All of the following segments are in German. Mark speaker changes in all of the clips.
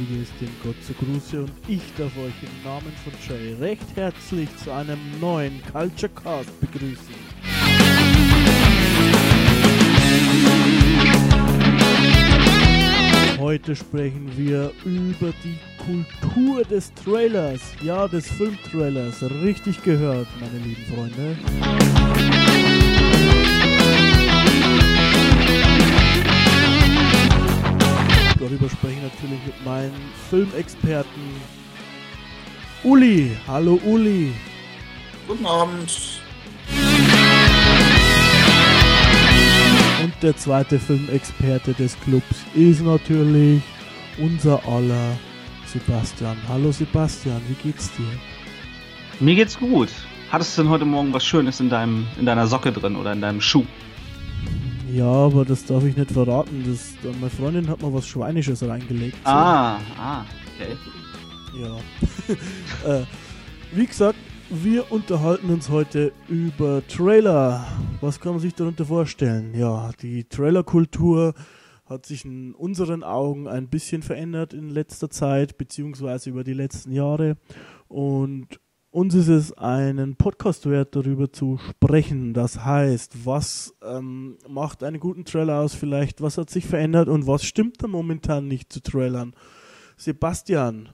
Speaker 1: es dem Gott zu Gruße und ich darf euch im Namen von Jay recht herzlich zu einem neuen Culture Cast begrüßen. Heute sprechen wir über die Kultur des Trailers, ja des Filmtrailers, richtig gehört, meine lieben Freunde. Darüber spreche ich natürlich mit meinen Filmexperten. Uli, hallo Uli.
Speaker 2: Guten Abend.
Speaker 1: Und der zweite Filmexperte des Clubs ist natürlich unser aller Sebastian. Hallo Sebastian, wie geht's dir?
Speaker 3: Mir geht's gut. Hattest du denn heute Morgen was Schönes in deinem in deiner Socke drin oder in deinem Schuh?
Speaker 1: Ja, aber das darf ich nicht verraten. Das, meine Freundin hat mal was Schweinisches reingelegt. So.
Speaker 3: Ah, ah, okay.
Speaker 1: Ja. äh, wie gesagt, wir unterhalten uns heute über Trailer. Was kann man sich darunter vorstellen? Ja, die Trailerkultur hat sich in unseren Augen ein bisschen verändert in letzter Zeit, beziehungsweise über die letzten Jahre. Und uns ist es einen Podcast wert, darüber zu sprechen. Das heißt, was ähm, macht einen guten Trailer aus vielleicht? Was hat sich verändert und was stimmt da momentan nicht zu Trailern? Sebastian,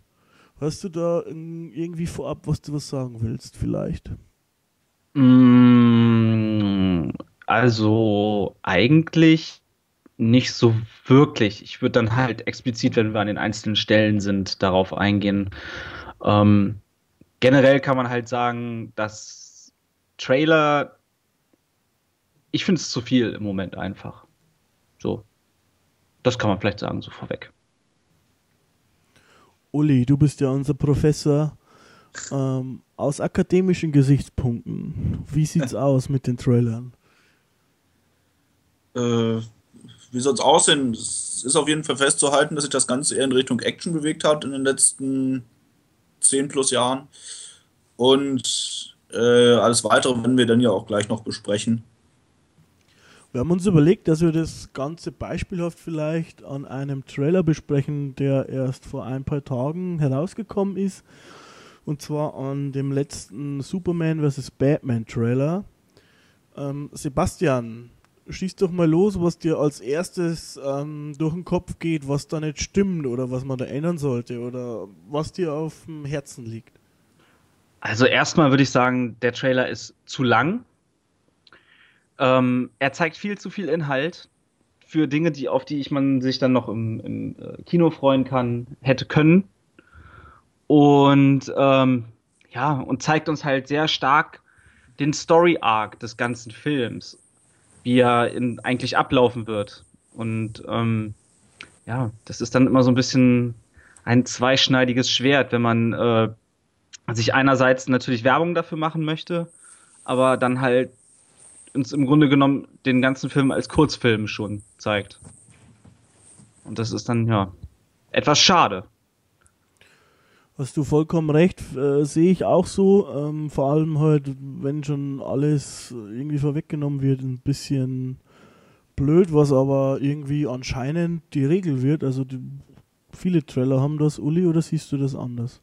Speaker 1: hast du da irgendwie vorab, was du was sagen willst vielleicht?
Speaker 3: Mm, also eigentlich nicht so wirklich. Ich würde dann halt explizit, wenn wir an den einzelnen Stellen sind, darauf eingehen. Ähm, generell kann man halt sagen, dass Trailer, ich finde es zu viel im Moment einfach. So. Das kann man vielleicht sagen, so vorweg.
Speaker 1: Uli, du bist ja unser Professor ähm, aus akademischen Gesichtspunkten. Wie sieht's aus mit den Trailern?
Speaker 2: Äh, wie soll es aussehen? Es ist auf jeden Fall festzuhalten, dass sich das Ganze eher in Richtung Action bewegt hat in den letzten zehn plus Jahren. Und äh, alles weitere werden wir dann ja auch gleich noch besprechen.
Speaker 1: Wir haben uns überlegt, dass wir das Ganze beispielhaft vielleicht an einem Trailer besprechen, der erst vor ein paar Tagen herausgekommen ist. Und zwar an dem letzten Superman vs. Batman Trailer. Ähm, Sebastian, schieß doch mal los, was dir als erstes ähm, durch den Kopf geht, was da nicht stimmt oder was man da ändern sollte oder was dir auf dem Herzen liegt.
Speaker 3: Also erstmal würde ich sagen, der Trailer ist zu lang. Ähm, er zeigt viel zu viel Inhalt für Dinge, die, auf die ich man sich dann noch im, im äh, Kino freuen kann, hätte können. Und ähm, ja, und zeigt uns halt sehr stark den Story Arc des ganzen Films wie er in, eigentlich ablaufen wird. Und ähm, ja, das ist dann immer so ein bisschen ein zweischneidiges Schwert, wenn man äh, sich einerseits natürlich Werbung dafür machen möchte, aber dann halt uns im Grunde genommen den ganzen Film als Kurzfilm schon zeigt. Und das ist dann ja etwas schade.
Speaker 1: Hast du vollkommen recht, äh, sehe ich auch so. Ähm, vor allem halt, wenn schon alles irgendwie vorweggenommen wird, ein bisschen blöd, was aber irgendwie anscheinend die Regel wird. Also die, viele Trailer haben das, Uli, oder siehst du das anders?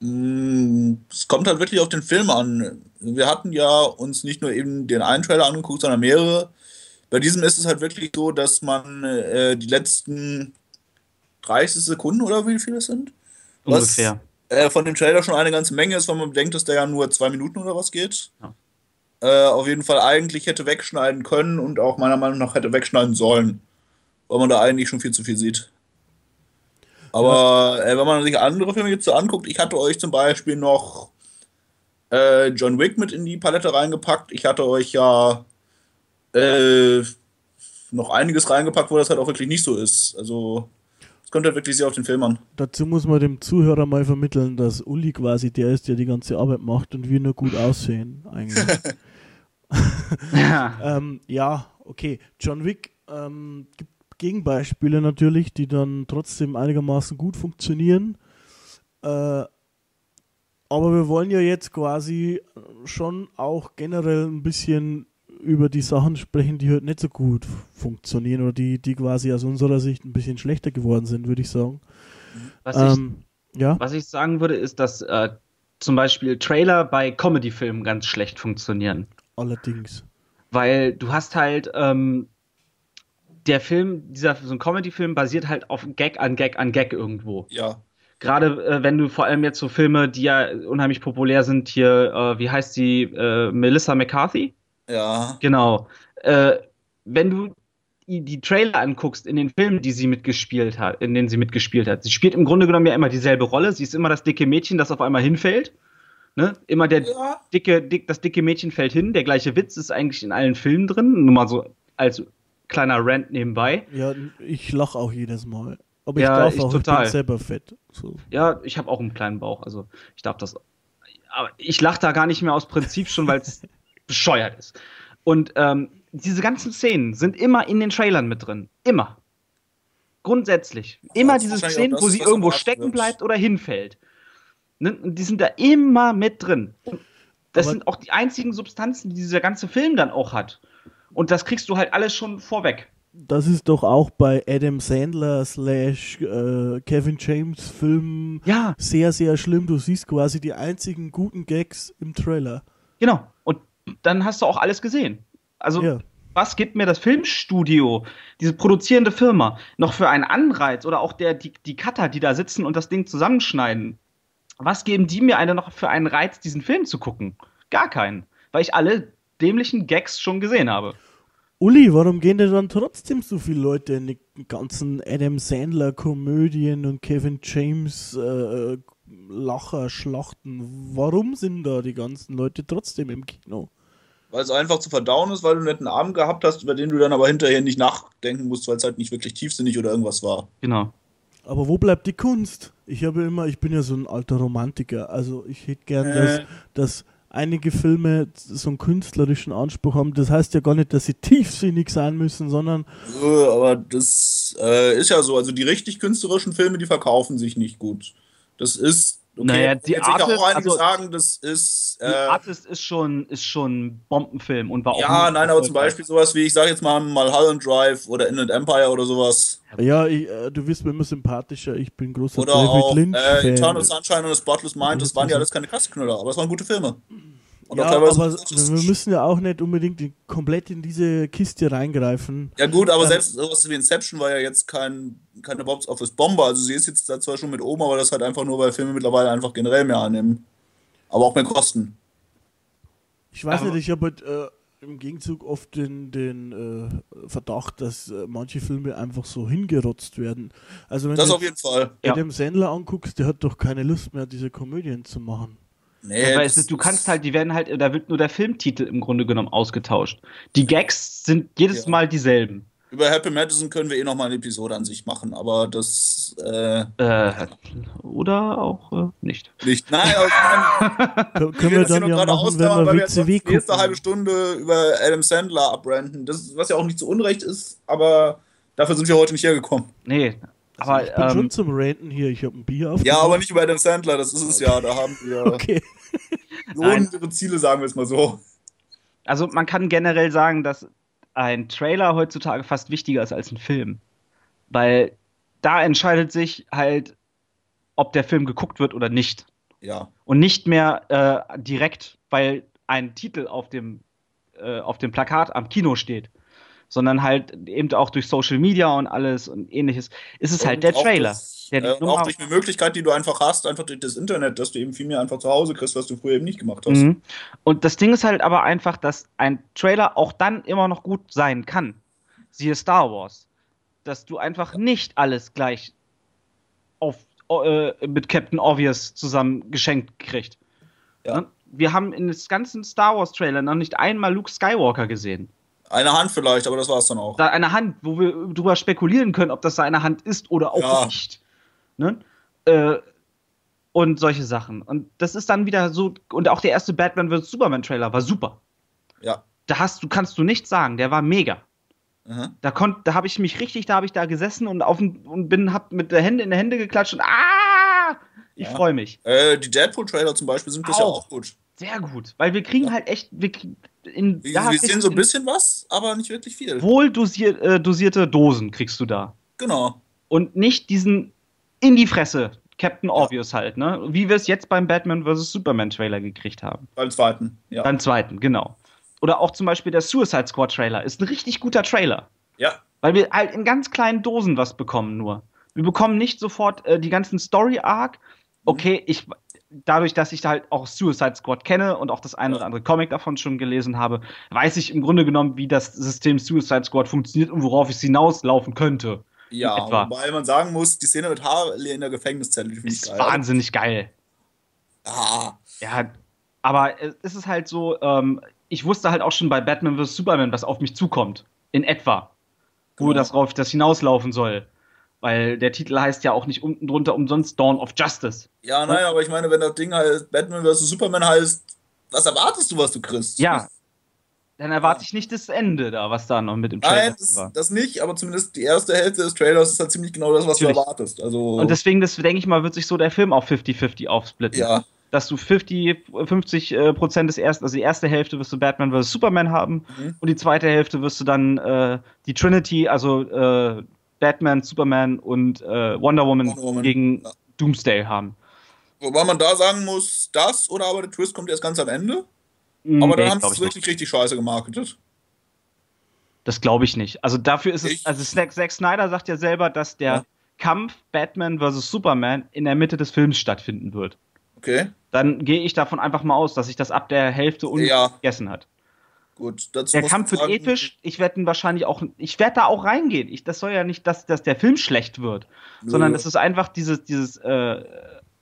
Speaker 2: Mm, es kommt halt wirklich auf den Film an. Wir hatten ja uns nicht nur eben den einen Trailer angeguckt, sondern mehrere. Bei diesem ist es halt wirklich so, dass man äh, die letzten 30 Sekunden oder wie viele es sind. Was, Ungefähr. Äh, von dem Trailer schon eine ganze Menge ist, wenn man bedenkt, dass der ja nur zwei Minuten oder was geht. Ja. Äh, auf jeden Fall eigentlich hätte wegschneiden können und auch meiner Meinung nach hätte wegschneiden sollen. Weil man da eigentlich schon viel zu viel sieht. Aber äh, wenn man sich andere Filme jetzt so anguckt, ich hatte euch zum Beispiel noch äh, John Wick mit in die Palette reingepackt. Ich hatte euch ja äh, noch einiges reingepackt, wo das halt auch wirklich nicht so ist. Also es kommt halt wirklich sehr auf den Film an.
Speaker 1: Dazu muss man dem Zuhörer mal vermitteln, dass Uli quasi der ist, der die ganze Arbeit macht und wir nur gut aussehen, eigentlich. ja. ähm, ja, okay. John Wick ähm, gibt Gegenbeispiele natürlich, die dann trotzdem einigermaßen gut funktionieren. Äh, aber wir wollen ja jetzt quasi schon auch generell ein bisschen über die Sachen sprechen, die halt nicht so gut funktionieren oder die, die quasi aus unserer Sicht ein bisschen schlechter geworden sind, würde ich sagen.
Speaker 3: Was,
Speaker 1: Ähm,
Speaker 3: ich,
Speaker 1: ja,
Speaker 3: was ich sagen würde, ist, dass äh, zum Beispiel Trailer bei Comedy-Filmen ganz schlecht funktionieren.
Speaker 1: allerdings.
Speaker 3: Weil du hast halt, ähm, der Film, dieser so ein Comedy-Film basiert halt auf Gag an Gag an Gag irgendwo.
Speaker 2: Ja.
Speaker 3: Gerade äh, wenn du vor allem jetzt so Filme, die ja unheimlich populär sind, hier, äh, wie heißt die, äh, Melissa McCarthy?
Speaker 2: Ja.
Speaker 3: Genau. Äh, wenn du die, die Trailer anguckst in den Filmen, die sie mitgespielt hat, in denen sie mitgespielt hat, sie spielt im Grunde genommen ja immer dieselbe Rolle. Sie ist immer das dicke Mädchen, das auf einmal hinfällt. Ne? Immer der
Speaker 2: Ja.
Speaker 3: dicke, dick, das dicke Mädchen fällt hin. Der gleiche Witz ist eigentlich in allen Filmen drin. Nur mal so als kleiner Rant nebenbei.
Speaker 1: Ja, ich lache auch jedes Mal. Aber ich
Speaker 3: Ja,
Speaker 1: darf
Speaker 3: ich
Speaker 1: auch, ich
Speaker 3: total.
Speaker 1: bin selber fett. So.
Speaker 3: Ja, ich habe auch einen kleinen Bauch, also ich darf das. Aber ich lache da gar nicht mehr aus Prinzip schon, weil es bescheuert ist. Und ähm, diese ganzen Szenen sind immer in den Trailern mit drin. Immer. Grundsätzlich. Immer
Speaker 2: ist
Speaker 3: diese Szenen, wo sie irgendwo stecken
Speaker 2: wird.
Speaker 3: bleibt oder hinfällt. Ne? Und die sind da immer mit drin. Und das
Speaker 1: Aber-
Speaker 3: sind auch die einzigen Substanzen, die dieser ganze Film dann auch hat. Und das kriegst du halt alles schon vorweg.
Speaker 1: Das ist doch auch bei Adam Sandler slash äh, Kevin James Filmen
Speaker 3: Ja,
Speaker 1: sehr, sehr schlimm. Du siehst quasi die einzigen guten Gags im Trailer.
Speaker 3: Genau. Und dann hast du auch alles gesehen. Also,
Speaker 1: Ja.
Speaker 3: was gibt mir das Filmstudio, diese produzierende Firma, noch für einen Anreiz oder auch der, die, die Cutter, die da sitzen und das Ding zusammenschneiden? Was geben die mir eine noch für einen Reiz, diesen Film zu gucken? Gar keinen. Weil ich alle dämlichen Gags schon gesehen habe.
Speaker 1: Uli, warum gehen denn dann trotzdem so viele Leute in die ganzen Adam Sandler Komödien und Kevin James äh, Lacher Schlachten? Warum sind da die ganzen Leute trotzdem im Kino?
Speaker 2: Weil es einfach zu verdauen ist, weil du einen netten Abend gehabt hast, über den du dann aber hinterher nicht nachdenken musst, weil es halt nicht wirklich tiefsinnig oder irgendwas war.
Speaker 3: Genau.
Speaker 1: Aber wo bleibt die Kunst? Ich habe immer, ich bin ja so ein alter Romantiker, also ich hätte gern,
Speaker 2: Äh.
Speaker 1: dass, dass einige Filme so einen künstlerischen Anspruch haben. Das heißt ja gar nicht, dass sie tiefsinnig sein müssen, sondern
Speaker 2: aber das äh, ist ja so. Also die richtig künstlerischen Filme, die verkaufen sich nicht gut. Das ist. Okay,
Speaker 3: Naja, die Artist-
Speaker 2: auch einige
Speaker 3: also-
Speaker 2: sagen, das ist.
Speaker 3: Die
Speaker 2: Äh,
Speaker 3: Artist ist schon, ist schon ein Bombenfilm und war auch.
Speaker 2: ja, nein, aber zum. Beispiel sowas wie, ich sage jetzt mal Mulholland Drive oder Inland Empire oder sowas.
Speaker 1: ja, ich, äh, du wirst mir immer sympathischer. Ich bin großer
Speaker 2: Oder
Speaker 1: David
Speaker 2: auch
Speaker 1: Lynch
Speaker 2: äh. Eternal Sunshine und The Spotless Mind, das waren ja alles keine Kassenknüller, aber es waren gute Filme. Und
Speaker 1: Ja,
Speaker 2: auch teilweise-
Speaker 1: aber wir müssen ja auch nicht unbedingt in- komplett in diese Kiste reingreifen.
Speaker 2: Ja gut, aber
Speaker 1: Ähm,
Speaker 2: selbst sowas wie Inception war ja jetzt kein, keine Box Office Bombe. Also sie ist jetzt da zwar schon mit oben, aber das halt einfach nur, weil Filme mittlerweile einfach generell mehr annehmen. Aber auch mehr kosten.
Speaker 1: Ich weiß
Speaker 3: Aber-
Speaker 1: nicht, ich habe halt, äh, im Gegenzug oft den, den äh, Verdacht, dass äh, manche Filme einfach so hingerotzt werden. Also wenn
Speaker 2: Das
Speaker 1: du
Speaker 2: auf jeden Fall.
Speaker 3: Ja.
Speaker 1: Adam Sandler anguckst, der hat doch keine Lust mehr, diese Komödien zu machen.
Speaker 2: Nee,
Speaker 3: Ja, weil
Speaker 2: das
Speaker 3: es ist, du kannst halt, die werden halt, da wird nur der Filmtitel im Grunde genommen ausgetauscht. Die Gags sind jedes
Speaker 2: Ja.
Speaker 3: Mal dieselben.
Speaker 2: Über Happy Madison können wir eh nochmal eine Episode an sich machen, aber das äh,
Speaker 3: Äh, oder auch äh, nicht.
Speaker 2: nicht. Nein, aber meine,
Speaker 1: Können,
Speaker 2: wir
Speaker 1: wir dann
Speaker 2: noch
Speaker 1: ja
Speaker 2: gerade
Speaker 1: machen, wenn
Speaker 2: ausklammern, weil
Speaker 1: wir
Speaker 2: wir die nächste halbe. Stunde über Adam Sandler abrenten. Das, ist- was ja auch nicht zu Unrecht ist, aber dafür sind wir heute nicht hergekommen.
Speaker 3: Nee.
Speaker 1: Also
Speaker 3: Aber
Speaker 1: ich bin schon
Speaker 3: ähm,
Speaker 1: zum Ranten hier, ich habe ein Bier auf.
Speaker 2: Ja, aber nicht über Adam Sandler, das ist es ja. Da haben wir
Speaker 1: Okay.
Speaker 2: lohnendere Ziele, sagen wir es mal so.
Speaker 3: also man kann generell sagen, dass ein Trailer heutzutage fast wichtiger ist als ein Film. Weil da entscheidet sich halt, ob der Film geguckt wird oder nicht.
Speaker 2: Ja.
Speaker 3: Und nicht mehr äh, direkt, weil ein Titel auf dem, äh, auf dem Plakat am Kino steht. Sondern halt eben auch durch Social Media und alles und ähnliches. Ist es halt
Speaker 2: Und
Speaker 3: der
Speaker 2: auch
Speaker 3: Trailer.
Speaker 2: Das,
Speaker 3: der
Speaker 2: äh, auch durch eine Möglichkeit, die du einfach hast, einfach durch das Internet, dass du eben viel mehr einfach zu Hause kriegst, was du früher eben nicht gemacht hast.
Speaker 3: Mhm. Und das Ding ist halt aber einfach, dass ein Trailer auch dann immer noch gut sein kann. Siehe Star Wars. Dass du einfach nicht alles gleich auf, äh, mit Captain Obvious zusammen geschenkt kriegst.
Speaker 2: Ja.
Speaker 3: Ne? Wir haben in des ganzen Star Wars Trailer noch nicht einmal Luke Skywalker gesehen.
Speaker 2: Eine Hand vielleicht, aber das war es dann auch.
Speaker 3: Da eine Hand, wo wir drüber spekulieren können, ob das seine Hand ist oder auch
Speaker 2: Ja.
Speaker 3: nicht. Ne? Äh, und solche Sachen. Und das ist dann wieder so. Und auch der erste Batman vs. Superman Trailer war super.
Speaker 2: Ja.
Speaker 3: Da hast du, kannst du nichts sagen, der war mega.
Speaker 2: Mhm.
Speaker 3: Da konnt, da habe ich mich richtig, da habe ich da gesessen und auf und bin, hab mit der Hände in die Hände geklatscht und ah, ich
Speaker 2: Ja.
Speaker 3: freue mich.
Speaker 2: Äh, die Deadpool-Trailer zum Beispiel sind bisher
Speaker 3: Auch.
Speaker 2: auch gut.
Speaker 3: Sehr gut, weil wir kriegen halt echt, wir,
Speaker 2: in, wir, ja, wir sehen so ein bisschen was, aber nicht wirklich viel.
Speaker 3: Wohl dosier, äh, dosierte Dosen kriegst du da.
Speaker 2: Genau.
Speaker 3: Und nicht diesen in die Fresse Captain ja. Obvious halt, ne? Wie wir es jetzt beim Batman vs. Superman Trailer gekriegt haben.
Speaker 2: Beim zweiten, ja.
Speaker 3: Beim zweiten, genau. Oder auch zum Beispiel der Suicide Squad Trailer ist ein richtig guter Trailer.
Speaker 2: Ja.
Speaker 3: Weil wir halt in ganz kleinen Dosen was bekommen nur. Wir bekommen nicht sofort äh, die ganzen Story Arc. Okay, ich dadurch, dass ich halt auch Suicide Squad kenne und auch das eine oder andere Comic davon schon gelesen habe, weiß ich im Grunde genommen, wie das System Suicide Squad funktioniert und worauf es hinauslaufen könnte.
Speaker 2: Ja, wobei man sagen muss, die Szene mit Harley in der Gefängniszelle
Speaker 3: finde ich geil. Wahnsinnig geil.
Speaker 2: Ah.
Speaker 3: Ja, aber es ist halt so, ähm, ich wusste halt auch schon bei Batman vs. Superman, was auf mich zukommt. In etwa. Wo genau. das drauf das hinauslaufen soll. Weil der Titel heißt ja auch nicht unten drunter umsonst Dawn of Justice.
Speaker 2: Ja, nein, aber ich meine, wenn das Ding heißt Batman vs. Superman heißt, was erwartest du, was du kriegst?
Speaker 3: Ja. Dann erwarte ich nicht das Ende da, was da noch mit dem Trailer
Speaker 2: Nein, das, war. das nicht, aber zumindest die erste Hälfte des Trailers ist halt ziemlich genau das, was Natürlich. du erwartest. Also
Speaker 3: Und deswegen, das denke ich mal, wird sich so der Film auch 50-50 aufsplitten.
Speaker 2: Ja.
Speaker 3: Dass du 50, 50 äh, Prozent des ersten, also die erste Hälfte wirst du Batman vs. Superman haben mhm. und die zweite Hälfte wirst du dann äh, die Trinity, also äh, Batman, Superman und äh, Wonder, Woman Wonder, Woman gegen ja. Doomsday haben.
Speaker 2: Wobei man da sagen muss, das oder aber der Twist kommt erst ganz am Ende. Mm, aber dann haben sie es wirklich nicht. richtig scheiße gemarketet.
Speaker 3: Das glaube ich nicht. Also dafür ist ich? es, also Zack, Zack Snyder sagt ja selber, dass der ja. Kampf Batman vs. Superman in der Mitte des Films stattfinden wird.
Speaker 2: Okay.
Speaker 3: Dann gehe ich davon einfach mal aus, dass sich das ab der Hälfte ungegessen ja. hat.
Speaker 2: Gut,
Speaker 3: der Kampf wird episch. Ich werde wahrscheinlich auch, ich werde da auch reingehen. Ich, das soll ja nicht, dass, dass der Film schlecht wird, Nö. sondern es ist einfach dieses, dieses äh,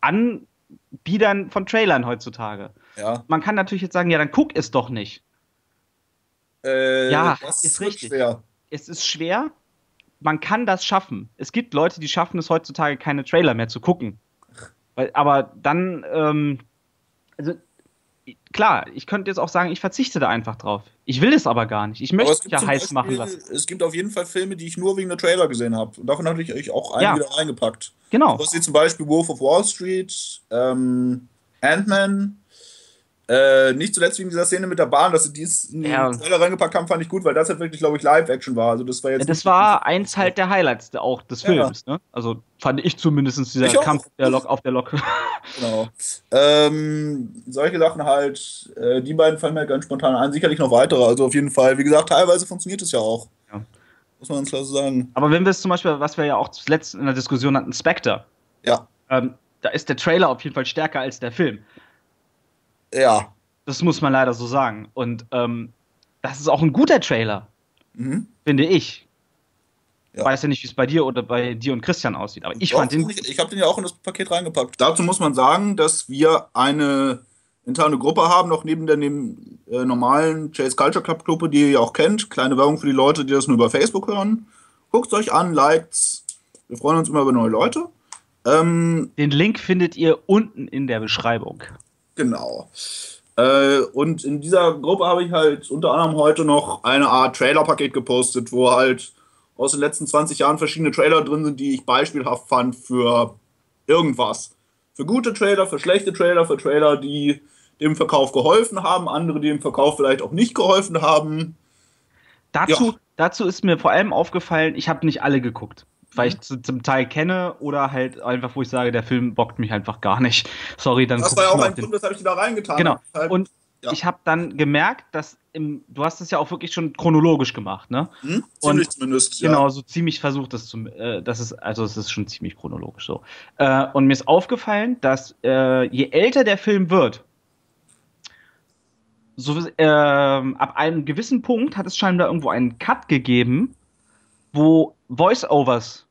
Speaker 3: Anbiedern von Trailern heutzutage.
Speaker 2: Ja.
Speaker 3: Man kann natürlich jetzt sagen, ja, dann guck es doch nicht.
Speaker 2: Äh,
Speaker 3: ja, ist richtig. Schwer. Es ist schwer. Man kann das schaffen. Es gibt Leute, die schaffen es heutzutage, keine Trailer mehr zu gucken. Weil, aber dann, ähm, also klar, ich könnte jetzt auch sagen, ich verzichte da einfach drauf. Ich will es aber gar nicht. Ich möchte es ja heiß Beispiel, machen lassen.
Speaker 2: Es gibt auf jeden Fall Filme, die ich nur wegen der Trailer gesehen habe. Und davon hatte ich euch auch einen ja. wieder reingepackt.
Speaker 3: Genau.
Speaker 2: Was wie zum Beispiel Wolf of Wall Street, ähm, Ant-Man, äh, nicht zuletzt wegen dieser Szene mit der Bahn, dass sie dies in ja. den Trailer reingepackt haben, fand ich gut, weil das halt wirklich, glaube ich, Live-Action war. Also das war jetzt.
Speaker 3: Das war eins halt der Highlights auch des Films, ja. ne? Also fand ich zumindest dieser ich Kampf der Lok auf der Lok.
Speaker 2: genau. Ähm, solche Sachen halt, äh, die beiden fallen mir ganz spontan ein, sicherlich noch weitere. Also auf jeden Fall, wie gesagt, teilweise funktioniert es ja auch. Ja. Muss man ganz klar so sagen.
Speaker 3: Aber wenn wir es zum Beispiel, was wir ja auch zuletzt in der Diskussion hatten, Spectre.
Speaker 2: Ja.
Speaker 3: Ähm, da ist der Trailer auf jeden Fall stärker als der Film.
Speaker 2: Ja.
Speaker 3: Das muss man leider so sagen. Und ähm, das ist auch ein guter Trailer, mhm. finde ich. Ja. Weiß ja nicht, wie es bei dir oder bei dir und Christian aussieht, aber ich Doch, fand den.
Speaker 2: Ich, ich habe den ja auch in das Paket reingepackt. Dazu muss man sagen, dass wir eine interne Gruppe haben, noch neben der neben, äh, normalen Chase Culture Club Gruppe, die ihr auch kennt. Kleine Werbung für die Leute, die das nur über Facebook hören. Guckt euch an, liked's. Wir freuen uns immer über neue Leute.
Speaker 3: Ähm, den Link findet ihr unten in der Beschreibung.
Speaker 2: Genau. Äh, und in dieser Gruppe habe ich halt unter anderem heute noch eine Art Trailer-Paket gepostet, wo halt aus den letzten 20 Jahren verschiedene Trailer drin sind, die ich beispielhaft fand für irgendwas. Für gute Trailer, für schlechte Trailer, für Trailer, die dem Verkauf geholfen haben, andere, die dem Verkauf vielleicht auch nicht geholfen haben.
Speaker 3: Dazu, ja. dazu ist mir vor allem aufgefallen, ich habe nicht alle geguckt weil ich mhm. zum Teil kenne oder halt einfach, wo ich sage, der Film bockt mich einfach gar nicht. Sorry, dann.
Speaker 2: Das war ja auch ein Grund, das habe ich da reingetan.
Speaker 3: Genau. Halt, und ja. ich habe dann gemerkt, dass im, du hast es ja auch wirklich schon chronologisch gemacht, ne?
Speaker 2: Hm? Ziemlich und, zumindest,
Speaker 3: ja. Genau, so ziemlich versucht das zu, äh, das ist, also es ist schon ziemlich chronologisch so. Äh, und mir ist aufgefallen, dass äh, je älter der Film wird, so, äh, ab einem gewissen Punkt hat es scheinbar irgendwo einen Cut gegeben, wo Voice-Overs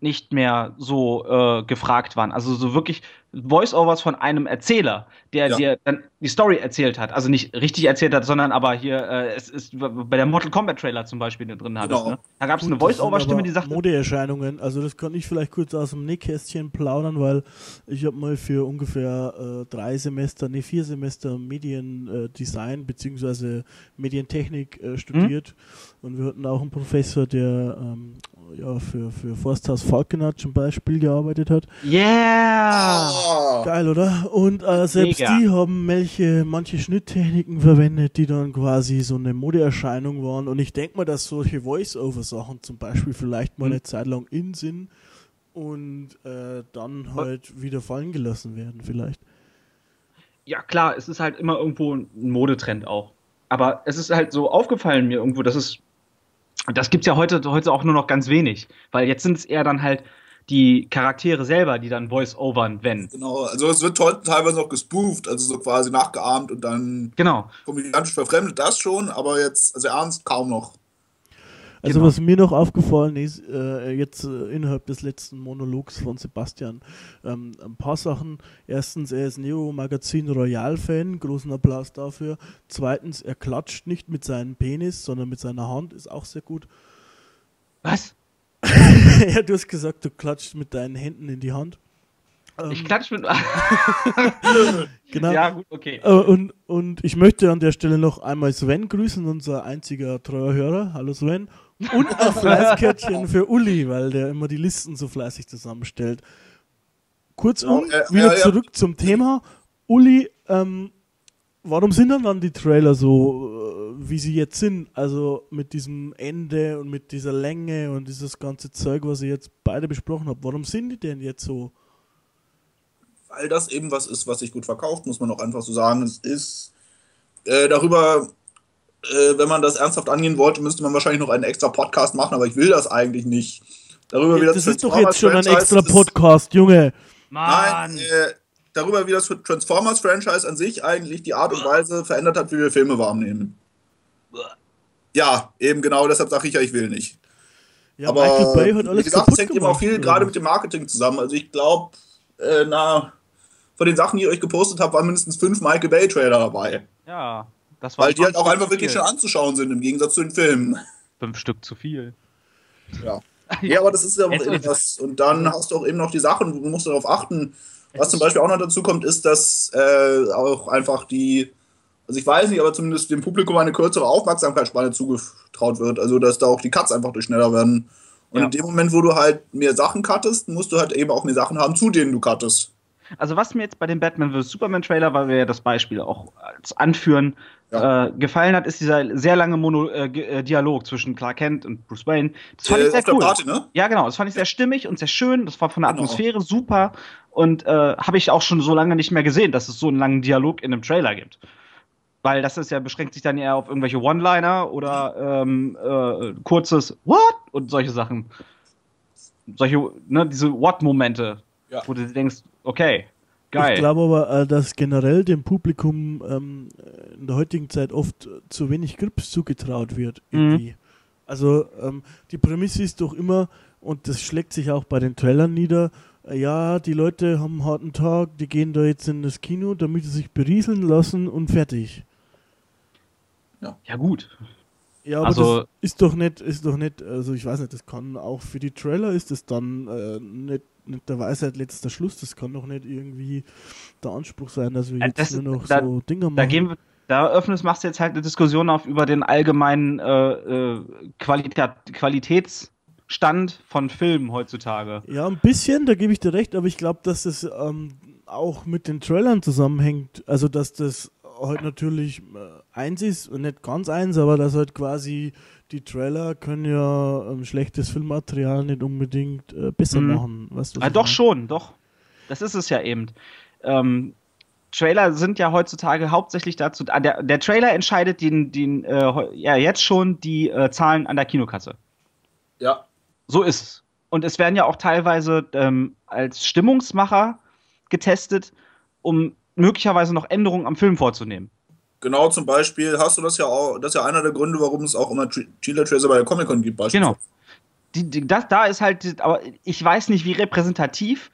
Speaker 3: nicht mehr so äh, gefragt waren. Also so wirklich Voice-Overs von einem Erzähler, der ja. dir dann die Story erzählt hat. Also nicht richtig erzählt hat, sondern aber hier, äh, es ist bei der Mortal Kombat Trailer zum Beispiel drin hattest. Genau. Ne? Da gab es eine Voice-Over-Stimme, die sagt.
Speaker 1: Modeerscheinungen, also das kann ich vielleicht kurz aus dem Nähkästchen plaudern, weil ich habe mal für ungefähr äh, drei Semester, nee, vier Semester Mediendesign äh, bzw. Medientechnik äh, studiert. Mhm. Und wir hatten auch einen Professor, der ähm, ja, für, für Forsthaus Falkenhardt zum Beispiel gearbeitet hat.
Speaker 3: Yeah!
Speaker 2: Ah,
Speaker 1: Geil, oder? Und äh, selbst
Speaker 3: Mega.
Speaker 1: die haben manche, manche Schnitttechniken verwendet, die dann quasi so eine Modeerscheinung waren. Und ich denke mal, dass solche Voice-Over-Sachen zum Beispiel vielleicht mal
Speaker 3: Hm.
Speaker 1: eine Zeit lang in sind und äh, dann halt wieder fallen gelassen werden, vielleicht.
Speaker 3: Ja, klar, es ist halt immer irgendwo ein Modetrend auch. Aber es ist halt so aufgefallen mir irgendwo, dass es. Das gibt's ja heute, heute auch nur noch ganz wenig. Weil jetzt sind es eher dann halt die Charaktere selber, die dann Voice-overn, wenn.
Speaker 2: genau, also es wird heute teilweise noch gespoofed, also so quasi nachgeahmt und dann
Speaker 3: Genau.
Speaker 2: komödiantisch verfremdet, das schon, aber jetzt, also ernst kaum noch.
Speaker 1: Also
Speaker 3: Genau.
Speaker 1: was mir noch aufgefallen ist, äh, jetzt äh, innerhalb des letzten Monologs von Sebastian, ähm, ein paar Sachen. Erstens, er ist Neo Magazin Royal Fan, großen Applaus dafür. Zweitens, er klatscht nicht mit seinem Penis, sondern mit seiner Hand, ist auch sehr gut.
Speaker 3: Was?
Speaker 1: ja, du hast gesagt, du klatscht mit deinen Händen in die Hand. Ähm,
Speaker 3: Ich klatsch mit.
Speaker 1: genau.
Speaker 3: Ja, gut, okay.
Speaker 1: Äh, und, und ich möchte an der Stelle noch einmal Sven grüßen, unser einziger treuer Hörer. Hallo Sven. Und ein Fleißkärtchen für Uli, weil der immer die Listen so fleißig zusammenstellt. Kurzum,
Speaker 2: Ja, äh,
Speaker 1: wieder
Speaker 2: ja, ja.
Speaker 1: zurück zum Thema. Uli, ähm, warum sind denn dann die Trailer so, äh, wie sie jetzt sind? Also mit diesem Ende und mit dieser Länge und dieses ganze Zeug, was ihr jetzt beide besprochen habt. Warum sind die denn jetzt so?
Speaker 2: weil das eben was ist, was sich gut verkauft, muss man auch einfach so sagen. Es ist äh, darüber, äh, wenn man das ernsthaft angehen wollte, müsste man wahrscheinlich noch einen extra Podcast machen, aber ich will das eigentlich nicht. Darüber, wie
Speaker 1: das ist doch jetzt schon ein extra Podcast, Junge.
Speaker 2: Nein, äh, darüber, wie das Transformers-Franchise an sich eigentlich die Art und Weise verändert hat, wie wir Filme wahrnehmen. Ja, eben genau, deshalb sage ich ja, ich will nicht.
Speaker 1: Ja,
Speaker 2: aber
Speaker 1: Michael Bay hat
Speaker 2: wie
Speaker 1: alles
Speaker 2: gesagt, es hängt eben auch viel gerade mit dem Marketing zusammen. Also ich glaube, äh, na, von den Sachen, die ihr euch gepostet habt, waren mindestens fünf Michael Bay-Trailer dabei.
Speaker 3: Ja, das war
Speaker 2: Weil die halt auch einfach wirklich schön anzuschauen sind, im Gegensatz zu den Filmen.
Speaker 3: Fünf Stück zu viel.
Speaker 2: Ja. Ja, aber das ist ja auch
Speaker 3: Es
Speaker 2: eben
Speaker 3: ist-
Speaker 2: was. Und dann hast du auch eben noch die Sachen, du musst darauf achten. Was zum Beispiel auch noch dazu kommt, ist, dass äh, auch einfach die, also ich weiß nicht, aber zumindest dem Publikum eine kürzere Aufmerksamkeitsspanne zugetraut wird. Also, dass da auch die Cuts einfach durch schneller werden. Und
Speaker 3: Ja.
Speaker 2: in dem Moment, wo du halt mehr Sachen cuttest, musst du halt eben auch mehr Sachen haben, zu denen du cuttest.
Speaker 3: Also was mir jetzt bei dem Batman vs. Superman Trailer, weil wir ja das Beispiel auch als anführen,
Speaker 2: Ja.
Speaker 3: äh, gefallen hat, ist dieser sehr lange Mono äh, äh, Dialog zwischen Clark Kent und Bruce Wayne. Das fand
Speaker 2: Äh,
Speaker 3: ich sehr cool.
Speaker 2: Party, ne?
Speaker 3: Ja, genau. Das fand ich sehr stimmig und sehr schön. Das war von der
Speaker 2: Genau.
Speaker 3: Atmosphäre super. Und äh, habe ich auch schon so lange nicht mehr gesehen, dass es so einen langen Dialog in einem Trailer gibt. Weil das ist ja, beschränkt sich dann eher auf irgendwelche One-Liner oder ähm, äh, kurzes What? und solche Sachen. Solche, ne, diese What-Momente,
Speaker 2: Ja.
Speaker 3: wo du denkst, okay, geil.
Speaker 1: Ich glaube aber, äh, dass generell dem Publikum ähm, in der heutigen Zeit oft zu wenig Grips zugetraut wird.
Speaker 3: Mhm.
Speaker 1: Irgendwie. Also ähm, die Prämisse ist doch immer, und das schlägt sich auch bei den Trailern nieder, äh, ja, die Leute haben einen harten Tag, die gehen da jetzt in das Kino, damit sie sich berieseln lassen und fertig.
Speaker 3: ja, gut.
Speaker 1: Ja, aber
Speaker 3: Also-
Speaker 1: das ist doch nicht, ist doch nicht, also ich weiß nicht, das kann auch für die Trailer ist das dann äh, nicht, nicht der Weisheit letzter Schluss, das kann doch nicht irgendwie der Anspruch sein, dass wir
Speaker 3: Äh,
Speaker 1: jetzt
Speaker 3: das-
Speaker 1: nur noch
Speaker 3: da-
Speaker 1: so Dinger machen.
Speaker 3: Da gehen wir, da öffnest, machst du jetzt halt eine Diskussion auf über den allgemeinen äh, äh, Qualita Qualitätsstand von Filmen heutzutage.
Speaker 1: Ja, ein bisschen, da gebe ich dir recht, aber ich glaube, dass das ähm, auch mit den Trailern zusammenhängt. Also, dass das halt natürlich äh, eins ist und nicht ganz eins, aber dass halt quasi die Trailer können ja ähm, schlechtes Filmmaterial nicht unbedingt äh, besser
Speaker 3: Mhm.
Speaker 1: machen. Weißt du, was
Speaker 3: Ah, doch schon, doch. Das ist es ja eben. Ähm, Trailer sind ja heutzutage hauptsächlich dazu. ah, Der, der Trailer entscheidet den, den, äh, ja, jetzt schon die äh, Zahlen an der Kinokasse.
Speaker 2: Ja.
Speaker 3: So ist es. Und es werden ja auch teilweise ähm, als Stimmungsmacher getestet, um möglicherweise noch Änderungen am Film vorzunehmen.
Speaker 2: Genau, zum Beispiel hast du das ja auch, das ist ja einer der Gründe, warum es auch immer Tra- Trailer-Tracer bei der Comic-Con gibt, beispielsweise.
Speaker 3: Genau. Die, die, das, da ist halt, aber ich weiß nicht, wie repräsentativ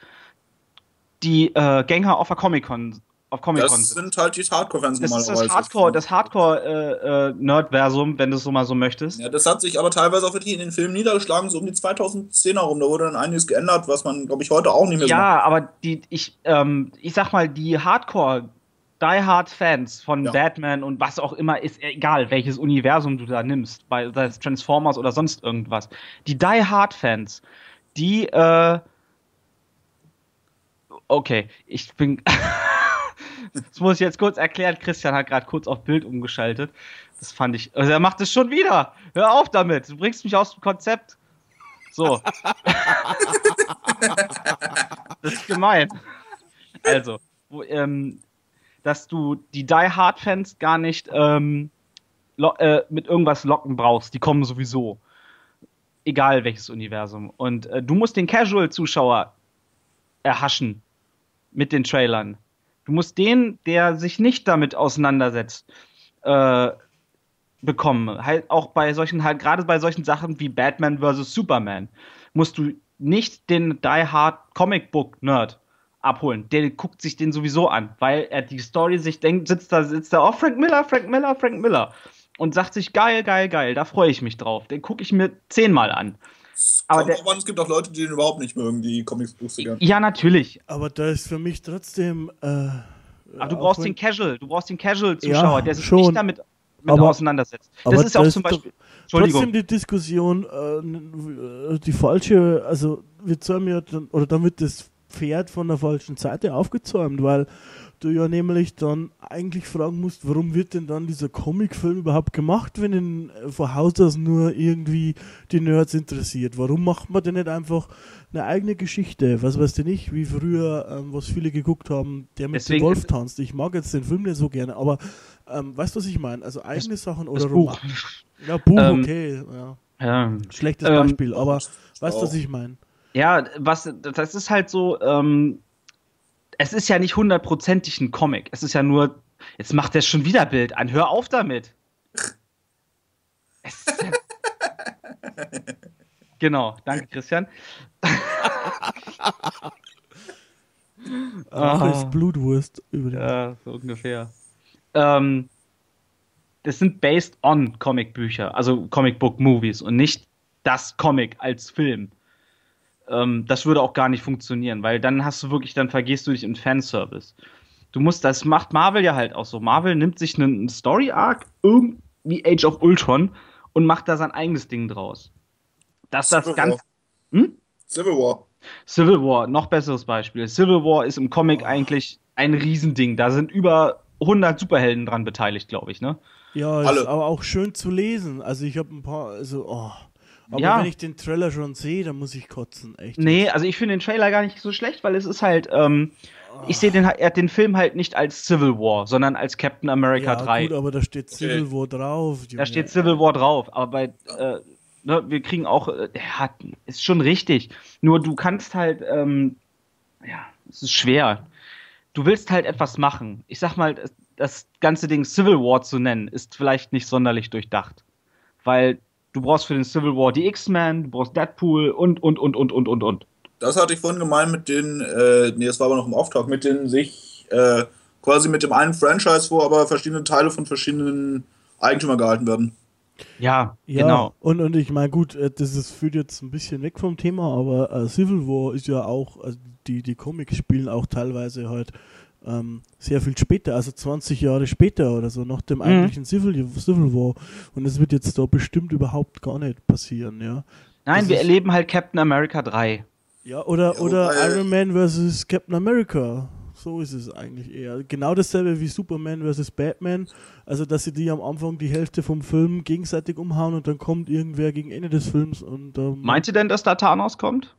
Speaker 3: die äh, Gänger auf der Comic-Con auf Comic-Con
Speaker 2: Das
Speaker 3: sind.
Speaker 2: halt die Hardcore-Fans
Speaker 3: Das ist
Speaker 2: normalerweise.
Speaker 3: das Hardcore, das Hardcore-Nerd-Versum, wenn du es so mal so möchtest.
Speaker 2: Ja, das hat sich aber teilweise auch wirklich in den Filmen niedergeschlagen, so um die 2010er rum. Da wurde dann einiges geändert, was man, glaube ich, heute auch nicht mehr so macht.
Speaker 3: Ja, aber die, ich, ähm, ich sag mal, die Die Hard Fans von
Speaker 2: Ja.
Speaker 3: Batman und was auch immer, ist egal, welches Universum du da nimmst, bei Transformers oder sonst irgendwas. Die Die Hard Fans, die, äh, okay, ich bin, das muss ich jetzt kurz erklären. Christian hat gerade kurz auf Bild umgeschaltet. Das fand ich, also er macht es schon wieder. Hör auf damit, du bringst mich aus dem Konzept. So. das ist gemein. Also, wo, ähm, dass du die Die Hard Fans gar nicht ähm, äh, mit irgendwas locken brauchst. Die kommen sowieso. Egal welches Universum. Und äh, du musst den Casual-Zuschauer erhaschen mit den Trailern. Du musst den, der sich nicht damit auseinandersetzt, äh, bekommen. Halt auch bei solchen, halt gerade bei solchen Sachen wie Batman vs. Superman, musst du nicht den Die Hard Comic Book Nerd abholen. Der guckt sich den sowieso an, weil er die Story sich denkt, sitzt da, sitzt da, oh, Frank Miller, Frank Miller, Frank Miller. Und sagt sich, geil, geil, geil, da freue ich mich drauf. Den gucke ich mir zehnmal an.
Speaker 2: Es
Speaker 3: Aber der-
Speaker 2: an, es gibt auch Leute, die den überhaupt nicht mögen, die Comics-Buchse gern.
Speaker 3: Ja, natürlich.
Speaker 1: Aber da ist für mich trotzdem. Äh,
Speaker 3: Aber du
Speaker 1: auch
Speaker 3: brauchst den Casual, du brauchst den Casual-Zuschauer,
Speaker 1: Ja,
Speaker 3: der sich
Speaker 1: schon.
Speaker 3: nicht damit mit
Speaker 1: Aber-
Speaker 3: auseinandersetzt.
Speaker 1: aber
Speaker 3: Das ist auch
Speaker 1: da
Speaker 3: zum Beispiel.
Speaker 1: Trotzdem die Diskussion, äh, äh, die falsche, also wir zäumen ja dann, oder dann wird das Pferd von der falschen Seite aufgezäumt, weil du ja nämlich dann eigentlich fragen musst, warum wird denn dann dieser Comicfilm überhaupt gemacht, wenn ihn äh, von Haus aus nur irgendwie die Nerds interessiert? Warum macht man denn nicht einfach eine eigene Geschichte? Was weißt du nicht, wie früher, ähm, was viele geguckt haben, der mit
Speaker 3: Deswegen-
Speaker 1: dem Wolf tanzt. Ich mag jetzt den Film nicht so gerne, aber ähm, weißt du, was ich meine? Also eigene Sachen oder
Speaker 3: das Buch.
Speaker 1: Roman- ja, Buch,
Speaker 3: Ähm,
Speaker 1: okay. Ja.
Speaker 3: Ja.
Speaker 1: Schlechtes
Speaker 3: Ähm,
Speaker 1: Beispiel, aber weißt du, was ich meine?
Speaker 3: Ja, was, das ist halt so, ähm, es ist ja nicht hundertprozentig ein Comic. Es ist ja nur, jetzt macht er schon wieder Bild an. Hör auf damit. Ja genau, danke Christian.
Speaker 1: Ach,
Speaker 3: Ah.
Speaker 1: ist Blutwurst übrigens.
Speaker 3: Ja, so ungefähr. Ähm, das sind based on Comicbücher, also Comicbook-Movies und nicht das Comic als Film. Ähm, das würde auch gar nicht funktionieren, weil dann hast du wirklich, dann vergehst du dich im Fanservice. Du musst, das macht Marvel ja halt auch so. Marvel nimmt sich einen Story-Arc, irgendwie Age of Ultron, und macht da sein eigenes Ding draus. Dass das
Speaker 2: Civil
Speaker 3: ganz.
Speaker 2: War.
Speaker 3: Hm?
Speaker 2: Civil War.
Speaker 3: Civil War, noch besseres Beispiel. Civil War ist im Comic eigentlich ein Riesending. Da sind über 100 Superhelden dran beteiligt, glaube ich, ne?
Speaker 1: Ja, ist
Speaker 2: Alle.
Speaker 1: aber auch schön zu lesen. Also ich habe ein paar, also, oh. Aber
Speaker 3: Ja.
Speaker 1: wenn ich den Trailer schon sehe, dann muss ich kotzen, echt.
Speaker 3: Nee, also ich finde den Trailer gar nicht so schlecht, weil es ist halt, ähm, ich sehe den, halt- er hat den Film halt nicht als Civil War, sondern als Captain America
Speaker 1: ja,
Speaker 3: 3.
Speaker 1: gut, aber da steht Civil
Speaker 2: Okay.
Speaker 1: War drauf. Junge.
Speaker 3: Da steht Civil War drauf, aber bei, äh, ne, wir kriegen auch, äh, ja, ist schon richtig. Nur du kannst halt, ähm, ja, es ist schwer. Du willst halt etwas machen. Ich sag mal, das ganze Ding Civil War zu nennen, ist vielleicht nicht sonderlich durchdacht. Weil du brauchst für den Civil War die X-Men, du brauchst Deadpool und, und, und, und, und, und, und.
Speaker 2: Das hatte ich vorhin gemeint mit den, äh, nee, das war aber noch im Auftrag, mit den sich äh, quasi mit dem einen Franchise, wo aber verschiedene Teile von verschiedenen Eigentümern gehalten werden.
Speaker 3: Ja,
Speaker 1: Ja,
Speaker 3: genau.
Speaker 1: und, und ich meine, gut, äh, das ist, führt jetzt ein bisschen weg vom Thema, aber äh, Civil War ist ja auch, also die, die Comics spielen auch teilweise halt ähm, sehr viel später, also 20 Jahre später oder so, nach dem eigentlichen Civil, Civil War. Und das wird jetzt da bestimmt überhaupt gar nicht passieren, ja.
Speaker 3: Nein,
Speaker 1: Das
Speaker 3: wir
Speaker 1: ist-
Speaker 3: erleben halt Captain America 3.
Speaker 1: Ja, oder,
Speaker 2: Ja,
Speaker 1: oder
Speaker 2: wobei-
Speaker 1: Iron Man versus Captain America. So ist es eigentlich eher. Genau dasselbe wie Superman versus Batman. Also, dass sie die am Anfang die Hälfte vom Film gegenseitig umhauen und dann kommt irgendwer gegen Ende des Films und ähm,
Speaker 3: Meint ihr denn, dass da Thanos kommt?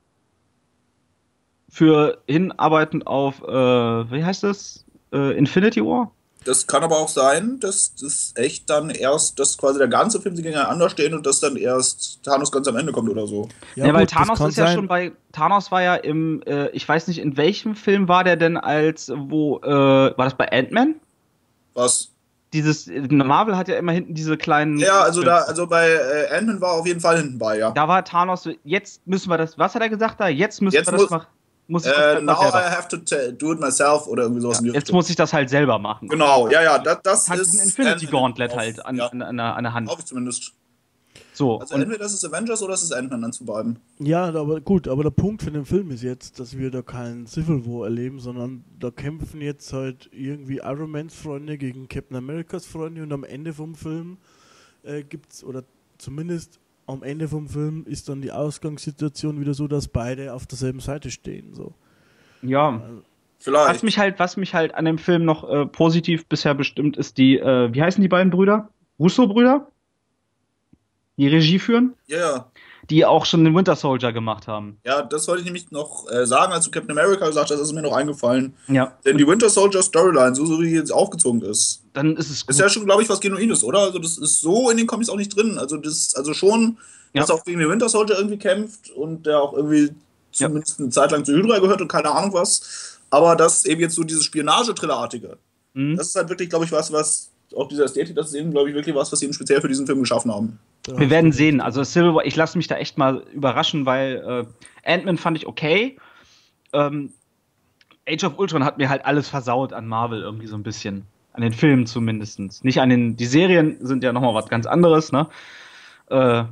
Speaker 3: Für hinarbeitend auf, äh, wie heißt das? Äh, Infinity War?
Speaker 2: Das kann aber auch sein, dass das echt dann erst, dass quasi der ganze Film sie gegeneinander stehen und dass dann erst Thanos ganz am Ende kommt oder so.
Speaker 3: Ja, weil
Speaker 1: gut,
Speaker 3: Thanos ist ja
Speaker 1: sein.
Speaker 3: schon bei. Thanos war ja im, äh, ich weiß nicht, in welchem Film war der denn als, wo, äh, war das bei Ant-Man?
Speaker 2: Was?
Speaker 3: Dieses, Marvel hat ja immer hinten diese kleinen.
Speaker 2: Ja, also da, also bei äh, Ant-Man war auf jeden Fall hinten bei, ja.
Speaker 3: Da war Thanos, jetzt müssen wir das, was hat er gesagt da? Jetzt müssen
Speaker 2: Jetzt
Speaker 3: wir das machen. Muss ich
Speaker 2: Äh,
Speaker 3: das
Speaker 2: now
Speaker 3: selber-
Speaker 2: I have to do it myself oder irgendwie sowas die
Speaker 3: Jetzt muss ich das halt selber machen.
Speaker 2: Genau, ja, ja, das, das
Speaker 3: Hat
Speaker 2: ist.
Speaker 3: diesen Infinity
Speaker 2: Ant-Man
Speaker 3: Gauntlet
Speaker 2: auf-
Speaker 3: halt an,
Speaker 2: ja,
Speaker 3: an, an, der- an der Hand.
Speaker 2: Hoffe ich zumindest.
Speaker 3: So,
Speaker 2: Also
Speaker 3: und
Speaker 2: entweder das ist Avengers oder das ist Ant-Man dann zu beiden.
Speaker 1: Ja, aber gut, aber der Punkt für den Film ist jetzt, dass wir da keinen Civil War erleben, sondern da kämpfen jetzt halt irgendwie Iron Mans Freunde gegen Captain Americas Freunde und am Ende vom Film äh, gibt's, oder zumindest am Ende vom Film ist dann die Ausgangssituation wieder so, dass beide auf derselben Seite stehen. So.
Speaker 3: ja,
Speaker 2: Vielleicht.
Speaker 3: was mich halt, was mich halt an dem Film noch äh, positiv bisher bestimmt, ist die, äh, wie heißen die beiden Brüder? Russo-Brüder? Die Regie führen?
Speaker 2: ja, ja.
Speaker 3: Die auch schon den Winter Soldier gemacht haben.
Speaker 2: Ja, das wollte ich nämlich noch äh, sagen, als du Captain America gesagt hast, das ist mir noch eingefallen.
Speaker 3: Ja.
Speaker 2: Denn die Winter Soldier Storyline, so, so wie jetzt aufgezogen ist,
Speaker 3: Dann ist es gut.
Speaker 2: ist ja schon, glaube ich, was Genuines, oder? Also das ist so in den Comics auch nicht drin. Also das, also schon,
Speaker 3: Ja.
Speaker 2: dass er auch gegen den Winter Soldier irgendwie kämpft und der auch irgendwie zumindest eine Zeit lang zu Hydra gehört und keine Ahnung was. Aber das eben jetzt so dieses Spionage-Thriller-artige.
Speaker 3: Mhm.
Speaker 2: Das ist halt wirklich, glaube ich, was, was auch diese Ästhetik, das ist eben, glaube ich, wirklich was, was sie eben speziell für diesen Film geschaffen haben.
Speaker 1: Da
Speaker 3: Wir werden sehen. Also Civil ich lasse mich da echt mal überraschen, weil äh, Ant-Man fand ich okay. Ähm, Age of Ultron hat mir halt alles versaut an Marvel irgendwie so ein bisschen. An den Filmen zumindest. Nicht an den. Die Serien sind ja nochmal was ganz anderes, ne? Äh,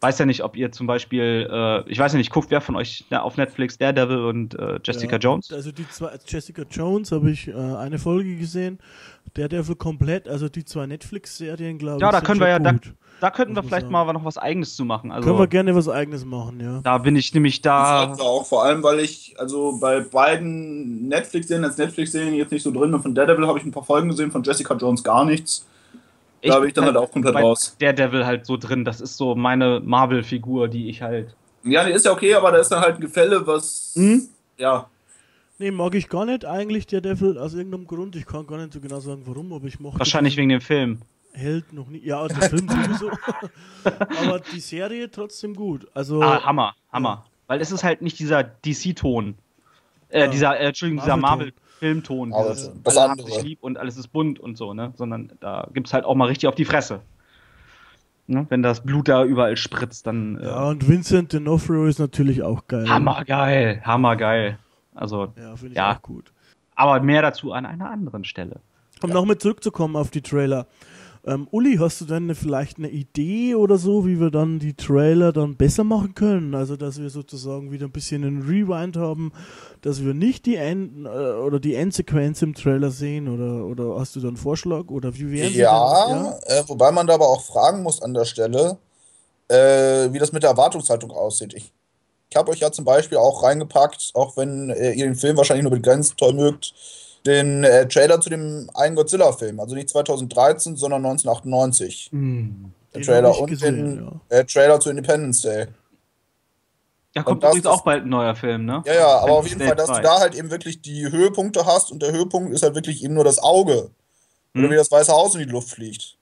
Speaker 3: weiß ja nicht, ob ihr zum Beispiel, äh, ich weiß ja nicht, guckt wer von euch ne, auf Netflix Daredevil und äh, Jessica
Speaker 1: Ja,
Speaker 3: Jones?
Speaker 1: Also die zwei, Jessica Jones habe ich äh, eine Folge gesehen. Der Devil komplett, also die zwei Netflix-Serien, glaube
Speaker 3: Ja,
Speaker 1: ich.
Speaker 3: da
Speaker 1: sind
Speaker 3: können wir ja, da,
Speaker 1: gut.
Speaker 3: da könnten wir vielleicht
Speaker 1: sagen.
Speaker 3: mal noch was Eigenes zu machen. Also,
Speaker 1: können wir gerne was eigenes machen, ja.
Speaker 3: da bin ich nämlich
Speaker 2: Das
Speaker 3: da.
Speaker 2: also auch, vor allem, weil ich, also bei beiden Netflix-Serien, als Netflix-Serien jetzt nicht so drin bin. Von Daredevil habe ich ein paar Folgen gesehen, von Jessica Jones gar nichts. Da bin ich dann halt auch komplett
Speaker 3: bei
Speaker 2: raus.
Speaker 3: Daredevil halt so drin. Das ist so meine Marvel-Figur, die ich halt.
Speaker 2: Ja, die ist ja okay, aber da ist dann halt ein Gefälle, was.
Speaker 3: Hm?
Speaker 2: Ja.
Speaker 1: Nee, mag ich gar nicht eigentlich, der Devil, aus irgendeinem Grund. Ich kann gar nicht so genau sagen, warum, aber ich mochte
Speaker 3: Wahrscheinlich wegen dem Film.
Speaker 1: Held noch nie. Ja, der Film sowieso. aber die Serie trotzdem gut. Also,
Speaker 3: Ah, Hammer, Hammer. Weil es ist halt nicht dieser DC-Ton. Äh,
Speaker 1: Ja.
Speaker 3: dieser, äh, Entschuldigung, dieser
Speaker 1: Marvel-Ton.
Speaker 3: Marvel-Filmton.
Speaker 2: Aber
Speaker 3: dieses,
Speaker 2: das
Speaker 3: alle haben
Speaker 2: andere.
Speaker 3: sich lieb und alles ist bunt und so, ne? Sondern da gibt's halt auch mal richtig auf die Fresse. Ne? Wenn das Blut da überall spritzt, dann. Äh,
Speaker 1: ja, und Vincent D'Onofrio ist natürlich auch geil.
Speaker 3: Hammergeil, hammergeil. Also,
Speaker 1: Ja, finde ich
Speaker 3: Ja.
Speaker 1: auch gut.
Speaker 3: aber mehr dazu an einer anderen Stelle.
Speaker 1: Um nochmal zurückzukommen auf die Trailer. Ähm, Uli, hast du denn eine, vielleicht eine Idee oder so, wie wir dann die Trailer dann besser machen können? Also, dass wir sozusagen wieder ein bisschen einen Rewind haben, dass wir nicht die End äh, oder die Endsequenz im Trailer sehen oder, oder hast du da einen Vorschlag oder wie wären sie
Speaker 2: Ja,
Speaker 1: denn?
Speaker 2: Äh, wobei man da aber auch fragen muss an der Stelle, äh, wie das mit der Erwartungshaltung aussieht. Ich, ich habe euch ja zum Beispiel auch reingepackt, auch wenn äh, ihr den Film wahrscheinlich nur begrenzt toll mögt, den äh, Trailer zu dem einen Godzilla-Film. Also nicht 2013, sondern 1998.
Speaker 3: Hm.
Speaker 2: Der
Speaker 1: Den
Speaker 2: Trailer und
Speaker 1: gesehen,
Speaker 2: den äh, Trailer zu Independence Day.
Speaker 3: Da kommt
Speaker 2: das
Speaker 3: übrigens
Speaker 2: ist-
Speaker 3: auch bald ein neuer Film, ne?
Speaker 2: Ja, ja, aber auf jeden
Speaker 3: Day
Speaker 2: Fall, dass
Speaker 3: 2.
Speaker 2: du da halt eben wirklich die Höhepunkte hast und der Höhepunkt ist halt wirklich eben nur das Auge. Oder
Speaker 3: Hm.
Speaker 2: wie das Weiße Haus in die Luft fliegt.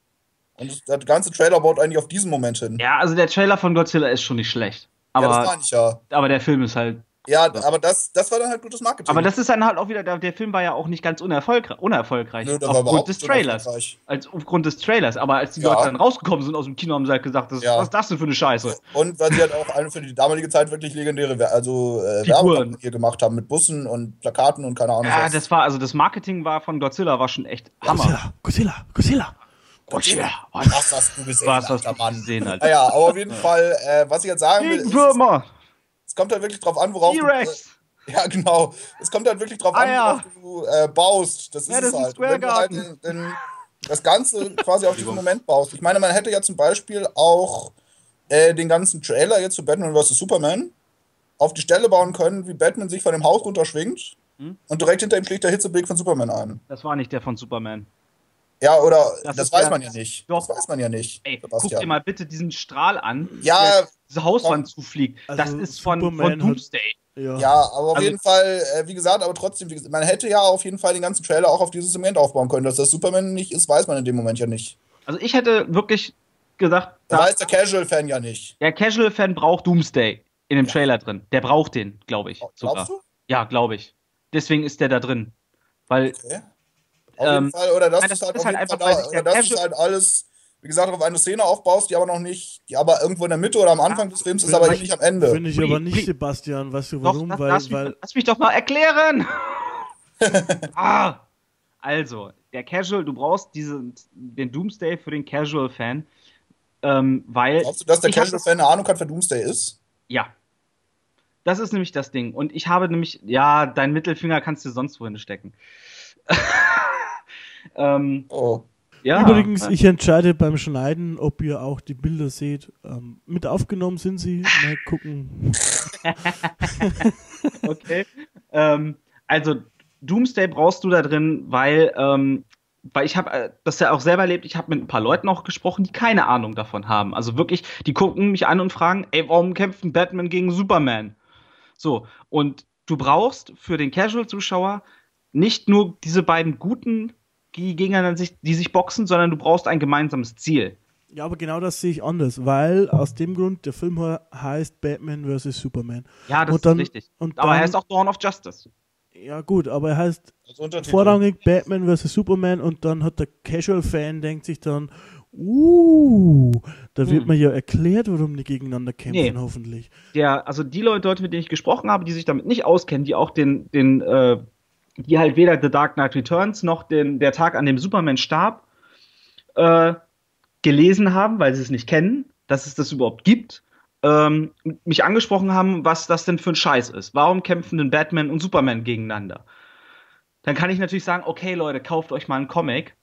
Speaker 2: Und das, der ganze Trailer baut eigentlich auf diesen Moment hin.
Speaker 3: Ja, also der Trailer von Godzilla ist schon nicht schlecht.
Speaker 2: Ja, das
Speaker 3: Aber,
Speaker 2: meine ich ja.
Speaker 3: aber der Film ist halt.
Speaker 2: Ja, aber das, das war dann halt gutes Marketing.
Speaker 3: Aber das ist dann halt auch wieder, der, der Film war ja auch nicht ganz unerfolgreich, unerfolgreich.
Speaker 2: Nö,
Speaker 3: aufgrund des Trailers. Als aufgrund des Trailers. Aber als die
Speaker 2: Ja.
Speaker 3: Leute dann rausgekommen sind aus dem Kino, haben sie halt gesagt, das,
Speaker 2: Ja.
Speaker 3: was ist das denn für eine Scheiße?
Speaker 2: Und weil sie halt auch eine für die damalige Zeit wirklich legendäre also, äh,
Speaker 3: Figuren.
Speaker 2: Werbung hier gemacht haben mit Bussen und Plakaten und keine Ahnung
Speaker 3: Ja,
Speaker 2: was.
Speaker 3: das war, also das Marketing war von Godzilla war schon echt Hammer.
Speaker 1: Godzilla, Godzilla, Godzilla.
Speaker 3: Godzilla.
Speaker 2: Was hast du gesehen,
Speaker 3: Was hast du
Speaker 2: Mann?
Speaker 3: gesehen, Alter?
Speaker 2: Naja, aber auf jeden Fall, äh, was ich jetzt sagen will, ist, es kommt halt wirklich drauf an, worauf du,
Speaker 3: T-Rex!
Speaker 2: Ja, genau. Es kommt halt wirklich drauf
Speaker 3: Ah,
Speaker 2: an,
Speaker 3: ja.
Speaker 2: worauf du äh, baust. Das ist
Speaker 3: Ja,
Speaker 2: es
Speaker 3: das ist
Speaker 2: halt. Und wenn du halt den, den, das Ganze quasi auf diesen Moment baust. Ich meine, man hätte ja zum Beispiel auch äh, den ganzen Trailer jetzt zu Batman vs. Superman auf die Stelle bauen können, wie Batman sich von dem Haus runterschwingt
Speaker 3: Hm?
Speaker 2: und direkt hinter ihm schlägt der Hitzeblick von Superman ein.
Speaker 3: Das war nicht der von Superman.
Speaker 2: Ja, oder
Speaker 3: Das
Speaker 2: das, weiß
Speaker 3: der-
Speaker 2: man ja nicht.
Speaker 3: Doch.
Speaker 2: Das weiß man ja nicht.
Speaker 3: Ey, guck dir mal bitte diesen Strahl an,
Speaker 2: Ja,
Speaker 3: der diese Hauswand zufliegt.
Speaker 1: Also
Speaker 3: das ist von, von
Speaker 1: Superman
Speaker 3: Doomsday.
Speaker 1: Ja.
Speaker 2: Ja, aber auf
Speaker 3: Also-
Speaker 2: jeden Fall, äh, wie gesagt, aber trotzdem, wie gesagt, man hätte ja auf jeden Fall den ganzen Trailer auch auf dieses Moment aufbauen können. Dass das Superman nicht ist, weiß man in dem Moment ja nicht.
Speaker 3: Also ich hätte wirklich gesagt,
Speaker 2: Das
Speaker 3: da,
Speaker 2: weiß der Casual-Fan ja nicht.
Speaker 3: der Casual-Fan braucht Doomsday in dem Trailer drin. Der braucht den, glaube ich. Sogar.
Speaker 2: Glaubst du?
Speaker 3: Ja, glaube ich. Deswegen ist der da drin. Weil,
Speaker 2: Okay. Auf
Speaker 3: Ähm,
Speaker 2: jeden Fall, oder dass du
Speaker 3: das
Speaker 2: halt
Speaker 3: ist halt
Speaker 2: Fall
Speaker 3: einfach, der
Speaker 2: oder du
Speaker 3: Casual-
Speaker 2: halt alles, wie gesagt, auf eine Szene aufbaust, die aber noch nicht, die aber irgendwo in der Mitte oder am Anfang des Films ist, aber nicht am Ende.
Speaker 1: Finde ich aber nicht. Sebastian. Weißt du
Speaker 3: doch,
Speaker 1: warum?
Speaker 3: lass,
Speaker 1: weil,
Speaker 3: lass,
Speaker 1: weil
Speaker 3: mich, lass mich doch mal erklären! ah! Also, der Casual, du brauchst diese, den Doomsday für den Casual-Fan, Ähm, weil.
Speaker 2: Glaubst du, dass der Casual-Fan eine Ahnung hat, wer Doomsday ist?
Speaker 3: Ja. Das ist nämlich das Ding. Und ich habe nämlich, ja, dein Mittelfinger kannst du sonst wohin stecken. ähm,
Speaker 2: Oh.
Speaker 3: ja.
Speaker 1: Übrigens, ich entscheide beim Schneiden, ob ihr auch die Bilder seht. Ähm, mit aufgenommen sind sie. Mal gucken.
Speaker 3: okay. ähm, also Doomsday brauchst du da drin, weil, ähm, weil ich habe äh, das ja auch selber erlebt, ich habe mit ein paar Leuten auch gesprochen, die keine Ahnung davon haben. Also wirklich, die gucken mich an und fragen, ey, warum kämpft ein Batman gegen Superman? So, und du brauchst für den Casual-Zuschauer nicht nur diese beiden guten, die gegeneinander sich, die sich boxen, sondern du brauchst ein gemeinsames Ziel.
Speaker 1: Ja, aber genau das sehe ich anders, weil aus dem Grund der Film he- heißt Batman vs. Superman.
Speaker 3: Ja, das
Speaker 1: Und dann-
Speaker 3: ist richtig.
Speaker 1: Und
Speaker 3: Aber
Speaker 1: dann,
Speaker 3: er ist auch Dawn of Justice.
Speaker 1: Ja, gut, aber er heißt
Speaker 2: Als Untertitel.
Speaker 1: vorrangig Batman vs. Superman und dann hat der Casual-Fan denkt sich dann, uh, da wird
Speaker 3: Hm.
Speaker 1: mir ja erklärt, warum die gegeneinander kämpfen,
Speaker 3: Nee.
Speaker 1: hoffentlich.
Speaker 3: der, also die Leute, Leute, mit denen ich gesprochen habe, die sich damit nicht auskennen, die auch den, den, äh, die halt weder The Dark Knight Returns noch den, der Tag, an dem Superman starb, äh, gelesen haben, weil sie es nicht kennen, dass es das überhaupt gibt, ähm, mich angesprochen haben, was das denn für ein Scheiß ist. Warum kämpfen denn Batman und Superman gegeneinander? Dann kann ich natürlich sagen, okay, Leute, kauft euch mal einen Comic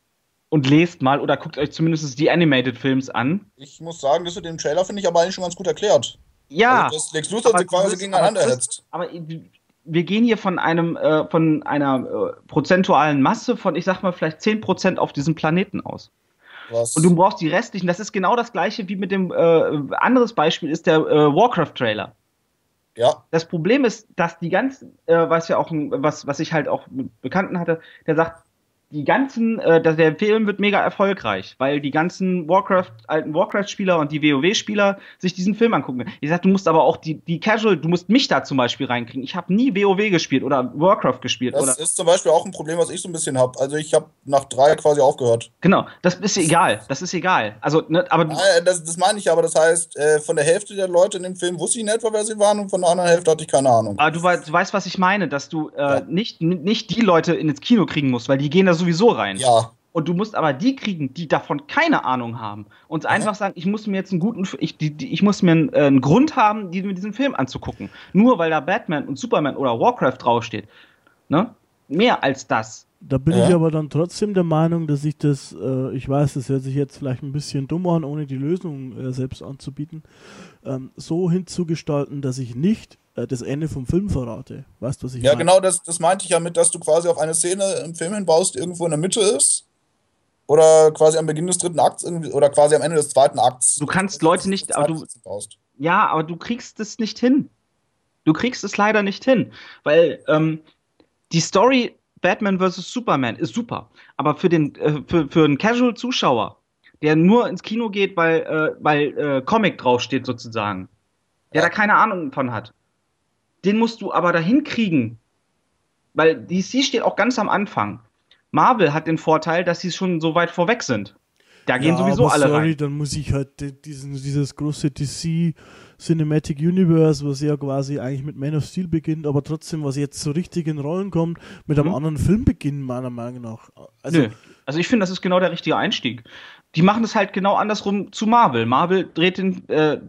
Speaker 3: und lest mal oder guckt euch zumindest die Animated Films an.
Speaker 2: Ich muss sagen, das mit dem Trailer finde ich aber eigentlich schon ganz gut erklärt.
Speaker 3: Ja.
Speaker 2: Also, dass Lex Luthor quasi gegeneinander hetzt.
Speaker 3: Aber wir gehen hier von einem, äh, von einer äh, prozentualen Masse von, ich sag mal, vielleicht 10% auf diesem Planeten aus.
Speaker 2: Was?
Speaker 3: Und du brauchst die restlichen, das ist genau das gleiche wie mit dem, äh, anderes Beispiel ist der äh, Warcraft-Trailer.
Speaker 2: ja,
Speaker 3: Das Problem ist, dass die ganzen, äh, was ja auch, was, was ich halt auch mit Bekannten hatte, der sagt, die ganzen, äh, der Film wird mega erfolgreich, weil die ganzen Warcraft, alten Warcraft-Spieler und die WoW-Spieler sich diesen Film angucken. Ich sag, du musst aber auch die, die Casual, du musst mich da zum Beispiel reinkriegen. Ich habe nie WoW gespielt oder Warcraft gespielt
Speaker 2: das
Speaker 3: oder.
Speaker 2: ist zum Beispiel auch ein Problem, was ich so ein bisschen habe. Also ich habe nach drei quasi aufgehört.
Speaker 3: Genau, das ist egal. Das ist egal. Also, ne, aber
Speaker 2: Das, das meine ich aber, das heißt, äh, von der Hälfte der Leute in dem Film wusste ich in etwa, wer sie waren und von der anderen Hälfte hatte ich keine Ahnung.
Speaker 3: Aber du, wei- du weißt, was ich meine, dass du äh,
Speaker 2: Ja.
Speaker 3: nicht, nicht die Leute ins Kino kriegen musst, weil die gehen da sowieso rein.
Speaker 2: Ja,
Speaker 3: Und du musst aber die kriegen, die davon keine Ahnung haben. Und einfach sagen, ich muss mir jetzt einen guten, ich, die, die, ich muss mir einen, äh, einen Grund haben, die, mir diesen Film anzugucken. Nur weil da Batman und Superman oder Warcraft draufsteht. Ne? Mehr als das.
Speaker 1: Da bin
Speaker 2: Ja.
Speaker 1: ich aber dann trotzdem der Meinung, dass ich das, äh, ich weiß, das hört sich jetzt vielleicht ein bisschen dumm an, ohne die Lösung äh, selbst anzubieten, ähm, so hinzugestalten, dass ich nicht das Ende vom Film verrate. Weißt du, was ich
Speaker 2: ja
Speaker 1: meine?
Speaker 2: genau, das, das meinte ich ja mit, dass du quasi auf eine Szene im Film hinbaust, die irgendwo in der Mitte ist. Oder quasi am Beginn des dritten Akts irgendwie, oder quasi am Ende des zweiten Akts.
Speaker 3: Du kannst Leute nicht- aber du-. Ja, aber du kriegst es nicht hin. Du kriegst es leider nicht hin. Weil ähm, die Story Batman vs. Superman ist super. Aber für den, äh, für, für einen Casual-Zuschauer, der nur ins Kino geht, weil, äh, weil äh, Comic draufsteht sozusagen, der
Speaker 2: Ja.
Speaker 3: da keine Ahnung von hat, den musst du aber dahin kriegen. Weil DC steht auch ganz am Anfang. Marvel hat den Vorteil, dass sie schon so weit vorweg sind. Da gehen
Speaker 1: ja,
Speaker 3: sowieso alle
Speaker 1: sorry,
Speaker 3: rein.
Speaker 1: dann muss ich halt di- diesen, dieses große DC Cinematic Universe, was ja quasi eigentlich mit Man of Steel beginnt, aber trotzdem, was jetzt so richtig in Rollen kommt, mit einem
Speaker 3: Mhm.
Speaker 1: anderen Film beginnen, meiner Meinung nach. Also,
Speaker 3: Nö. Also ich finde, das ist genau der richtige Einstieg. Die machen das halt genau andersrum zu Marvel. Marvel dreht den äh,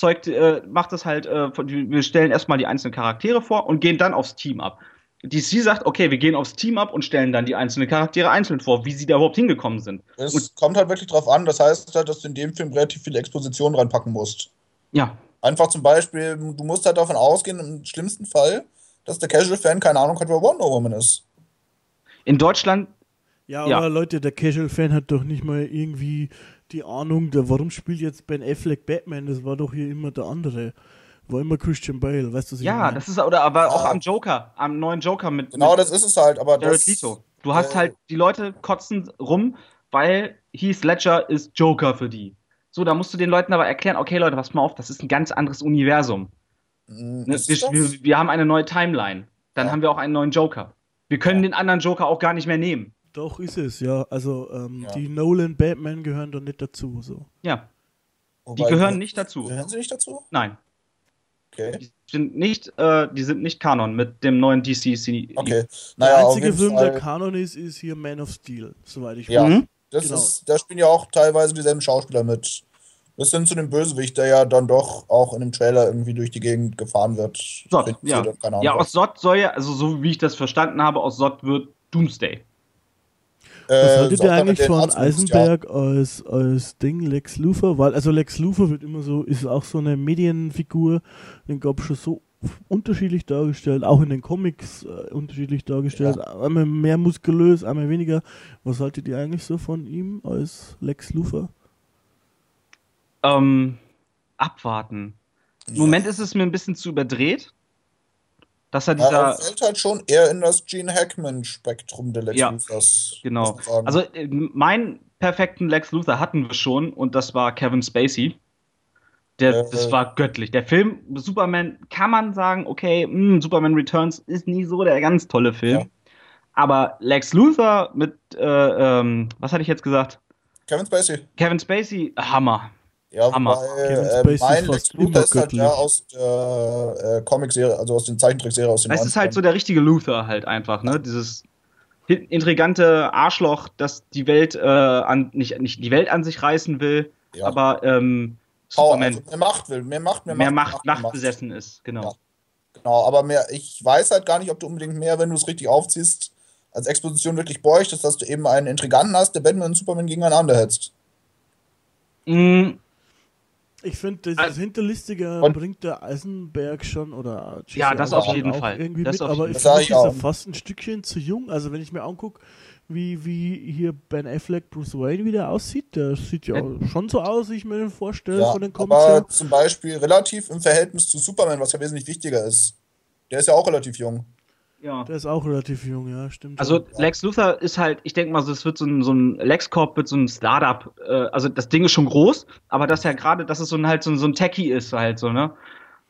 Speaker 3: Zeug, äh, macht das halt, äh, wir stellen erstmal die einzelnen Charaktere vor und gehen dann aufs Team ab. DC sagt, okay, wir gehen aufs Team ab und stellen dann die einzelnen Charaktere einzeln vor, wie sie da überhaupt hingekommen sind.
Speaker 2: Es
Speaker 3: Und-
Speaker 2: kommt halt wirklich drauf an, das heißt halt, dass du in dem Film relativ viel Exposition reinpacken musst.
Speaker 3: Ja,
Speaker 2: Einfach zum Beispiel, du musst halt davon ausgehen, im schlimmsten Fall, dass der Casual-Fan keine Ahnung hat, wer Wonder Woman ist.
Speaker 3: in Deutschland,
Speaker 1: ja,
Speaker 3: Ja.
Speaker 1: aber Leute, der Casual-Fan hat doch nicht mal irgendwie die Ahnung, der, warum spielt jetzt Ben Affleck Batman? Das war doch hier immer der andere. War immer Christian Bale, weißt du, was ich
Speaker 3: ja,
Speaker 1: meine?
Speaker 3: das ist, oder aber auch
Speaker 2: Ja.
Speaker 3: am Joker, am neuen Joker mit,
Speaker 2: Genau,
Speaker 3: mit
Speaker 2: das ist es halt, aber
Speaker 3: Jared
Speaker 2: das,
Speaker 3: Leto. Du hast
Speaker 2: äh,
Speaker 3: halt, die Leute kotzen rum, weil Heath Ledger ist Joker für die. So, da musst du den Leuten aber erklären, okay Leute, pass mal auf, das ist ein ganz anderes Universum.
Speaker 2: mh,
Speaker 3: Ne, wir, wir, wir haben eine neue Timeline. Dann
Speaker 2: Ja.
Speaker 3: haben wir auch einen neuen Joker. Wir können den anderen Joker auch gar nicht mehr nehmen.
Speaker 1: Doch, ist es, ja. Also, ähm,
Speaker 2: Ja.
Speaker 1: die Nolan Batman gehören da nicht dazu. So.
Speaker 3: Ja, die
Speaker 2: Wobei-
Speaker 3: gehören nicht dazu.
Speaker 2: Gehören sie nicht dazu?
Speaker 3: Nein,
Speaker 2: Okay.
Speaker 3: die sind nicht, äh, die sind nicht Kanon mit dem neuen DC.
Speaker 2: Okay.
Speaker 1: Der
Speaker 2: Naja, auf
Speaker 1: einzige Film,
Speaker 2: Fall.
Speaker 1: der Kanon ist, ist hier Man of Steel, soweit ich
Speaker 2: Ja.
Speaker 1: weiß.
Speaker 3: Mhm.
Speaker 2: Das
Speaker 1: Genau.
Speaker 2: ist, da spielen ja auch teilweise dieselben Schauspieler mit. Bis hin zu dem Bösewicht, der ja dann doch auch in dem Trailer irgendwie durch die Gegend gefahren wird.
Speaker 3: Sod, ja. ja, aus Sod soll ja, also so wie ich das verstanden habe, aus Sod wird Doomsday.
Speaker 1: Was haltet ihr eigentlich von Eisenberg ja. als, als Ding Lex Luthor? Weil, also Lex Luthor wird immer so, ist auch so eine Medienfigur, den gab es schon so unterschiedlich dargestellt, auch in den Comics äh, unterschiedlich dargestellt. Ja. Einmal mehr muskulös, einmal weniger. Was haltet ihr eigentlich so von ihm als Lex Luthor?
Speaker 3: Ähm, abwarten. Im Moment ist es mir ein bisschen zu überdreht. Dass er dieser. Ja, er
Speaker 2: fällt halt schon eher in das Gene Hackman-Spektrum der Lex ja, Luthers.
Speaker 3: Genau. Also, äh, meinen perfekten Lex Luthor hatten wir schon und das war Kevin Spacey. Der, äh, das war göttlich. Der Film Superman kann man sagen, okay, mh, hm, Superman Returns ist nie so der ganz tolle Film. Ja. Aber Lex Luthor mit, äh, ähm, was hatte ich jetzt gesagt?
Speaker 2: Kevin Spacey.
Speaker 3: Kevin Spacey, Hammer.
Speaker 2: Ja, Hammer. Wobei, äh, mein Lex Luthor ist halt ja aus der äh, Comic-Serie, also aus den Zeichentrickserien aus den
Speaker 3: Es ist halt so der richtige Luther halt einfach, ne? Dieses intrigante Arschloch, das die Welt äh, an, nicht, nicht die Welt an sich reißen will, ja. aber ähm,
Speaker 2: Superman also mehr Macht will, mehr Macht,
Speaker 3: mehr, mehr Macht, Macht, Macht, Macht besessen ist, genau. Ja.
Speaker 2: Genau, aber mehr, ich weiß halt gar nicht, ob du unbedingt mehr, wenn du es richtig aufziehst, als Exposition wirklich bräuchtest, dass du eben einen Intriganten hast, der Batman und Superman gegeneinander hetzt.
Speaker 3: Mm,
Speaker 1: ich finde, dieses also, Hinterlistige bringt der Eisenberg schon oder
Speaker 3: Gigi Ja, das auf jeden Fall.
Speaker 1: Irgendwie
Speaker 3: das
Speaker 1: mit, aber ich finde, ist er fast ein Stückchen zu jung. Also wenn ich mir angucke, wie, wie hier Ben Affleck Bruce Wayne wieder aussieht, der sieht ja, ja. schon so aus, wie ich mir den vorstelle
Speaker 2: ja, von den Comics. Aber zum Beispiel relativ im Verhältnis zu Superman, was ja wesentlich wichtiger ist. Der ist ja auch relativ jung.
Speaker 1: Ja. Der ist auch relativ jung, ja, stimmt.
Speaker 3: Also Lex Luthor ist halt, ich denke mal, es wird so ein, so ein LexCorp wird so ein Startup. Äh, also das Ding ist schon groß, aber dass ja gerade, dass es so ein halt so ein, so ein Techie ist halt so, ne?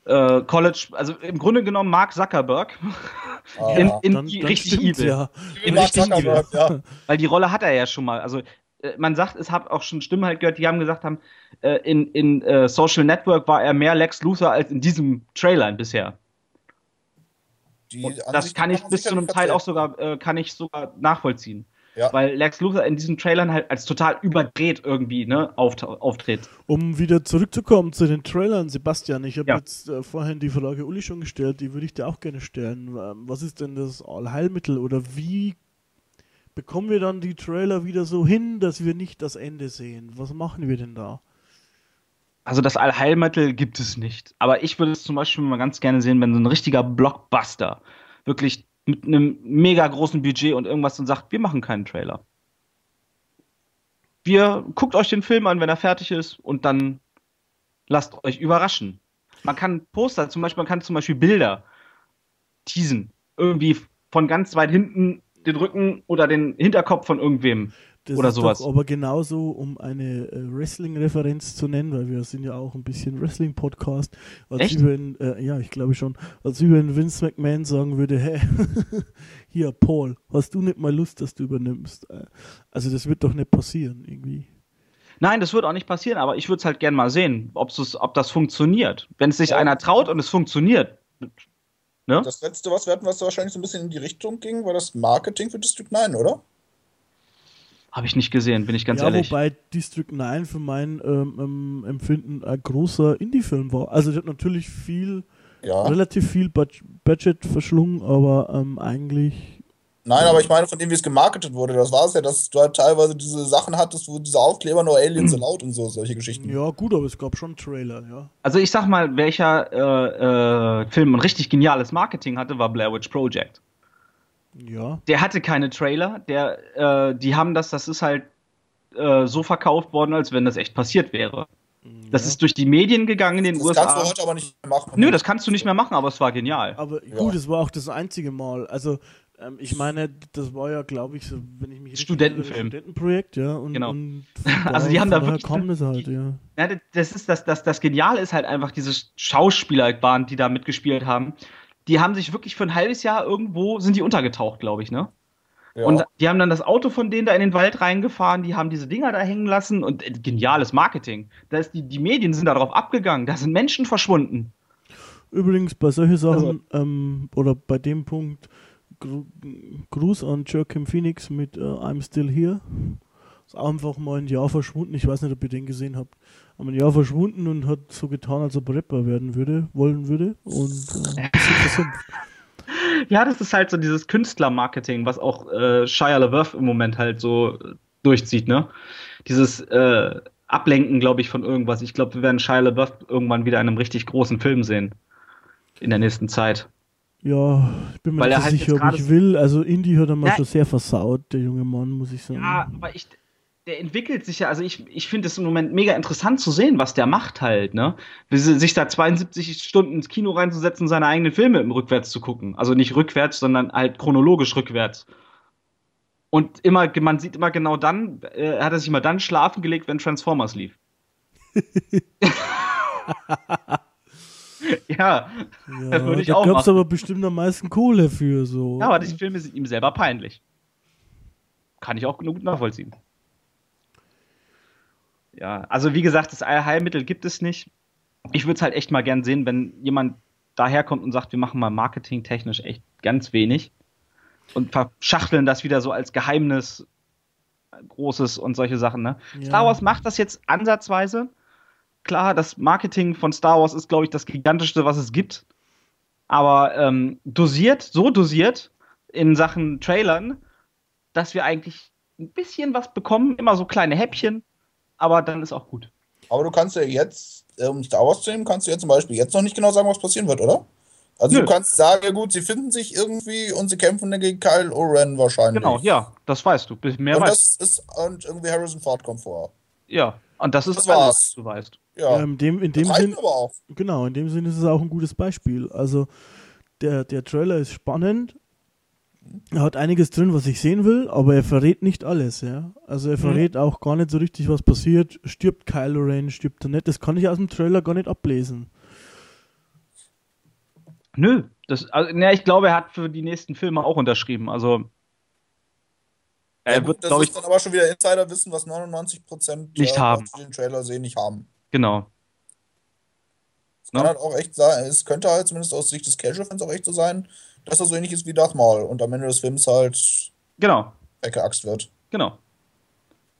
Speaker 3: Äh, College, also im Grunde genommen Mark Zuckerberg
Speaker 2: ah,
Speaker 3: in, in dann, dann richtig evil. Ja. In richtig evil. Ja. Weil die Rolle hat er ja schon mal. Also äh, man sagt, es habe auch schon Stimmen halt gehört, die haben gesagt haben, äh, in, in äh, Social Network war er mehr Lex Luthor als in diesem Trailer bisher das kann ich bis zu einem Teil auch sogar, äh, kann ich sogar nachvollziehen. Ja. Weil Lex Luthor in diesen Trailern halt als total überdreht irgendwie ne, auftritt.
Speaker 1: Um wieder zurückzukommen zu den Trailern, Sebastian, ich habe ja. jetzt äh, vorhin die Frage Uli schon gestellt, die würde ich dir auch gerne stellen. Ähm, was ist denn das Allheilmittel oder wie bekommen wir dann die Trailer wieder so hin, dass wir nicht das Ende sehen? Was machen wir denn da?
Speaker 3: Also das Allheilmittel gibt es nicht. Aber ich würde es zum Beispiel mal ganz gerne sehen, wenn so ein richtiger Blockbuster wirklich mit einem mega großen Budget und irgendwas und sagt, wir machen keinen Trailer. Wir guckt euch den Film an, wenn er fertig ist und dann lasst euch überraschen. Man kann Poster, zum Beispiel, man kann zum Beispiel Bilder teasen. Irgendwie von ganz weit hinten den Rücken oder den Hinterkopf von irgendwem
Speaker 1: das
Speaker 3: oder ist sowas.
Speaker 1: Doch aber genauso, um eine äh, Wrestling-Referenz zu nennen, weil wir sind ja auch ein bisschen Wrestling-Podcast.
Speaker 3: Echt?
Speaker 1: Wenn, äh, ja, ich glaube schon. Als wenn Vince McMahon sagen würde, hey, hier, Paul, hast du nicht mal Lust, dass du übernimmst? Äh, also das wird doch nicht passieren, irgendwie.
Speaker 3: Nein, das wird auch nicht passieren, aber ich würde es halt gerne mal sehen, ob das funktioniert. Wenn es sich ja. einer traut und es funktioniert.
Speaker 2: Ne? Das letzte, was wir hatten, was wahrscheinlich so ein bisschen in die Richtung ging, war das Marketing für District 9, oder?
Speaker 3: Habe ich nicht gesehen, bin ich ganz
Speaker 1: ja,
Speaker 3: ehrlich.
Speaker 1: Wobei District 9 für mein ähm, ähm, Empfinden ein großer Indie-Film war. Also der hat natürlich viel, ja. relativ viel Budget verschlungen, aber ähm, eigentlich.
Speaker 2: Nein, aber ich meine, von dem, wie es gemarketet wurde, das war es ja, dass du halt teilweise diese Sachen hattest, wo diese Aufkleber nur Aliens sind laut und so, solche Geschichten.
Speaker 1: Ja, gut, aber es gab schon Trailer, ja.
Speaker 3: Also ich sag mal, welcher äh, äh, Film ein richtig geniales Marketing hatte, war Blair Witch Project.
Speaker 1: Ja.
Speaker 3: Der hatte keine Trailer. Der, äh, die haben das, das ist halt äh, so verkauft worden, als wenn das echt passiert wäre. Ja. Das ist durch die Medien gegangen in den
Speaker 2: das
Speaker 3: USA.
Speaker 2: Das kannst du heute aber nicht mehr machen.
Speaker 3: Nö, das kannst du nicht mehr machen, aber es war genial.
Speaker 1: Aber gut, es war auch das einzige Mal. Also, ähm, ich meine, das war ja, glaube ich, so, wenn ich mich
Speaker 3: Studentenfilm.
Speaker 1: Studentenprojekt, ja. Und,
Speaker 3: genau.
Speaker 1: Und
Speaker 3: also die haben da wirklich.
Speaker 1: Kam das halt, ja.
Speaker 3: ja. das ist das, das, das Geniale ist halt einfach diese Schauspieler waren, die da mitgespielt haben die haben sich wirklich für ein halbes Jahr irgendwo, sind die untergetaucht, glaube ich, ne? Ja. Und die haben dann das Auto von denen da in den Wald reingefahren, die haben diese Dinger da hängen lassen und äh, geniales Marketing. Da ist die, die Medien sind darauf abgegangen, da sind Menschen verschwunden.
Speaker 1: Übrigens, bei solchen Sachen also, ähm, oder bei dem Punkt Gru Gruß an Joachim Phoenix mit uh, I'm Still Here. Ist einfach mal ein Jahr verschwunden. Ich weiß nicht, ob ihr den gesehen habt. Aber ein Jahr verschwunden und hat so getan, als ob er Rapper werden würde, wollen würde. Und äh.
Speaker 3: Ja, das ist halt so dieses Künstlermarketing, was auch äh, Shia LaBeouf im Moment halt so durchzieht, ne? Dieses äh, Ablenken, glaube ich, von irgendwas. Ich glaube, wir werden Shia LaBeouf irgendwann wieder in einem richtig großen Film sehen. In der nächsten Zeit.
Speaker 1: Ja, ich bin mir
Speaker 3: Weil
Speaker 1: nicht
Speaker 3: er halt
Speaker 1: sicher, ob ich will. Also Indie hat er mal
Speaker 3: Ja.
Speaker 1: schon sehr versaut, der junge Mann, muss ich sagen.
Speaker 3: Ja, aber ich, der entwickelt sich ja, also ich, ich finde es im Moment mega interessant zu sehen, was der macht halt, ne? Sich da 72 Stunden ins Kino reinzusetzen, seine eigenen Filme im Rückwärts zu gucken. Also nicht rückwärts, sondern halt chronologisch rückwärts. Und immer, man sieht immer genau dann, äh, hat er sich immer dann schlafen gelegt, wenn Transformers lief. ja,
Speaker 1: Ja,
Speaker 3: würde ich
Speaker 1: da
Speaker 3: auch
Speaker 1: gab's
Speaker 3: machen.
Speaker 1: aber bestimmt am meisten Kohle für so.
Speaker 3: ja, aber die Filme sind ihm selber peinlich. Kann ich auch gut nachvollziehen. Ja, also wie gesagt, das Allheilmittel gibt es nicht. Ich würde es halt echt mal gern sehen, wenn jemand daherkommt und sagt, wir machen mal marketingtechnisch echt ganz wenig und verschachteln das wieder so als Geheimnis Großes und solche Sachen. Ne?
Speaker 1: Ja.
Speaker 3: Star Wars macht das jetzt ansatzweise. Klar, das Marketing von Star Wars ist, glaube ich, das gigantischste, was es gibt. Aber ähm, dosiert, so dosiert in Sachen Trailern, dass wir eigentlich ein bisschen was bekommen, immer so kleine Häppchen, aber dann ist auch gut.
Speaker 2: Aber du kannst ja jetzt, um Star Wars zu nehmen, kannst du ja zum Beispiel jetzt noch nicht genau sagen, was passieren wird, oder? Also
Speaker 3: Nö.
Speaker 2: du kannst sagen, ja gut, sie finden sich irgendwie und sie kämpfen dann gegen Kyle Oren wahrscheinlich.
Speaker 3: Genau, ja, das weißt du. Mehr
Speaker 2: und
Speaker 3: weißt
Speaker 2: das ist, und irgendwie Harrison Ford kommt vor.
Speaker 3: Ja, und das ist
Speaker 2: Das
Speaker 3: alles,
Speaker 2: war's.
Speaker 3: was du weißt.
Speaker 2: Ja.
Speaker 1: Ja, in dem, in dem Sinn,
Speaker 2: aber auch.
Speaker 1: genau, in dem Sinn ist es auch ein gutes Beispiel. Also der, der Trailer ist spannend. Er hat einiges drin, was ich sehen will, aber er verrät nicht alles, ja. Also er verrät auch gar nicht so richtig, was passiert. Stirbt Kylo Ren, stirbt er nicht. Das kann ich aus dem Trailer gar nicht ablesen.
Speaker 3: Nö, das, also, ne, ich glaube, er hat für die nächsten Filme auch unterschrieben. Also er
Speaker 2: ja,
Speaker 3: wird,
Speaker 2: das
Speaker 3: glaube ich,
Speaker 2: ist dann aber schon wieder Insiderwissen, was 99%
Speaker 3: Nicht
Speaker 2: äh,
Speaker 3: haben.
Speaker 2: die den Trailer sehen, nicht haben.
Speaker 3: genau.
Speaker 2: Es kann
Speaker 3: Ja.
Speaker 2: halt auch echt sein, es könnte halt zumindest aus Sicht des Casual-Fans auch echt so sein, dass er so ähnlich ist wie Darth Maul und am Ende des Films halt
Speaker 3: Genau,
Speaker 2: weggeaxt wird.
Speaker 3: genau.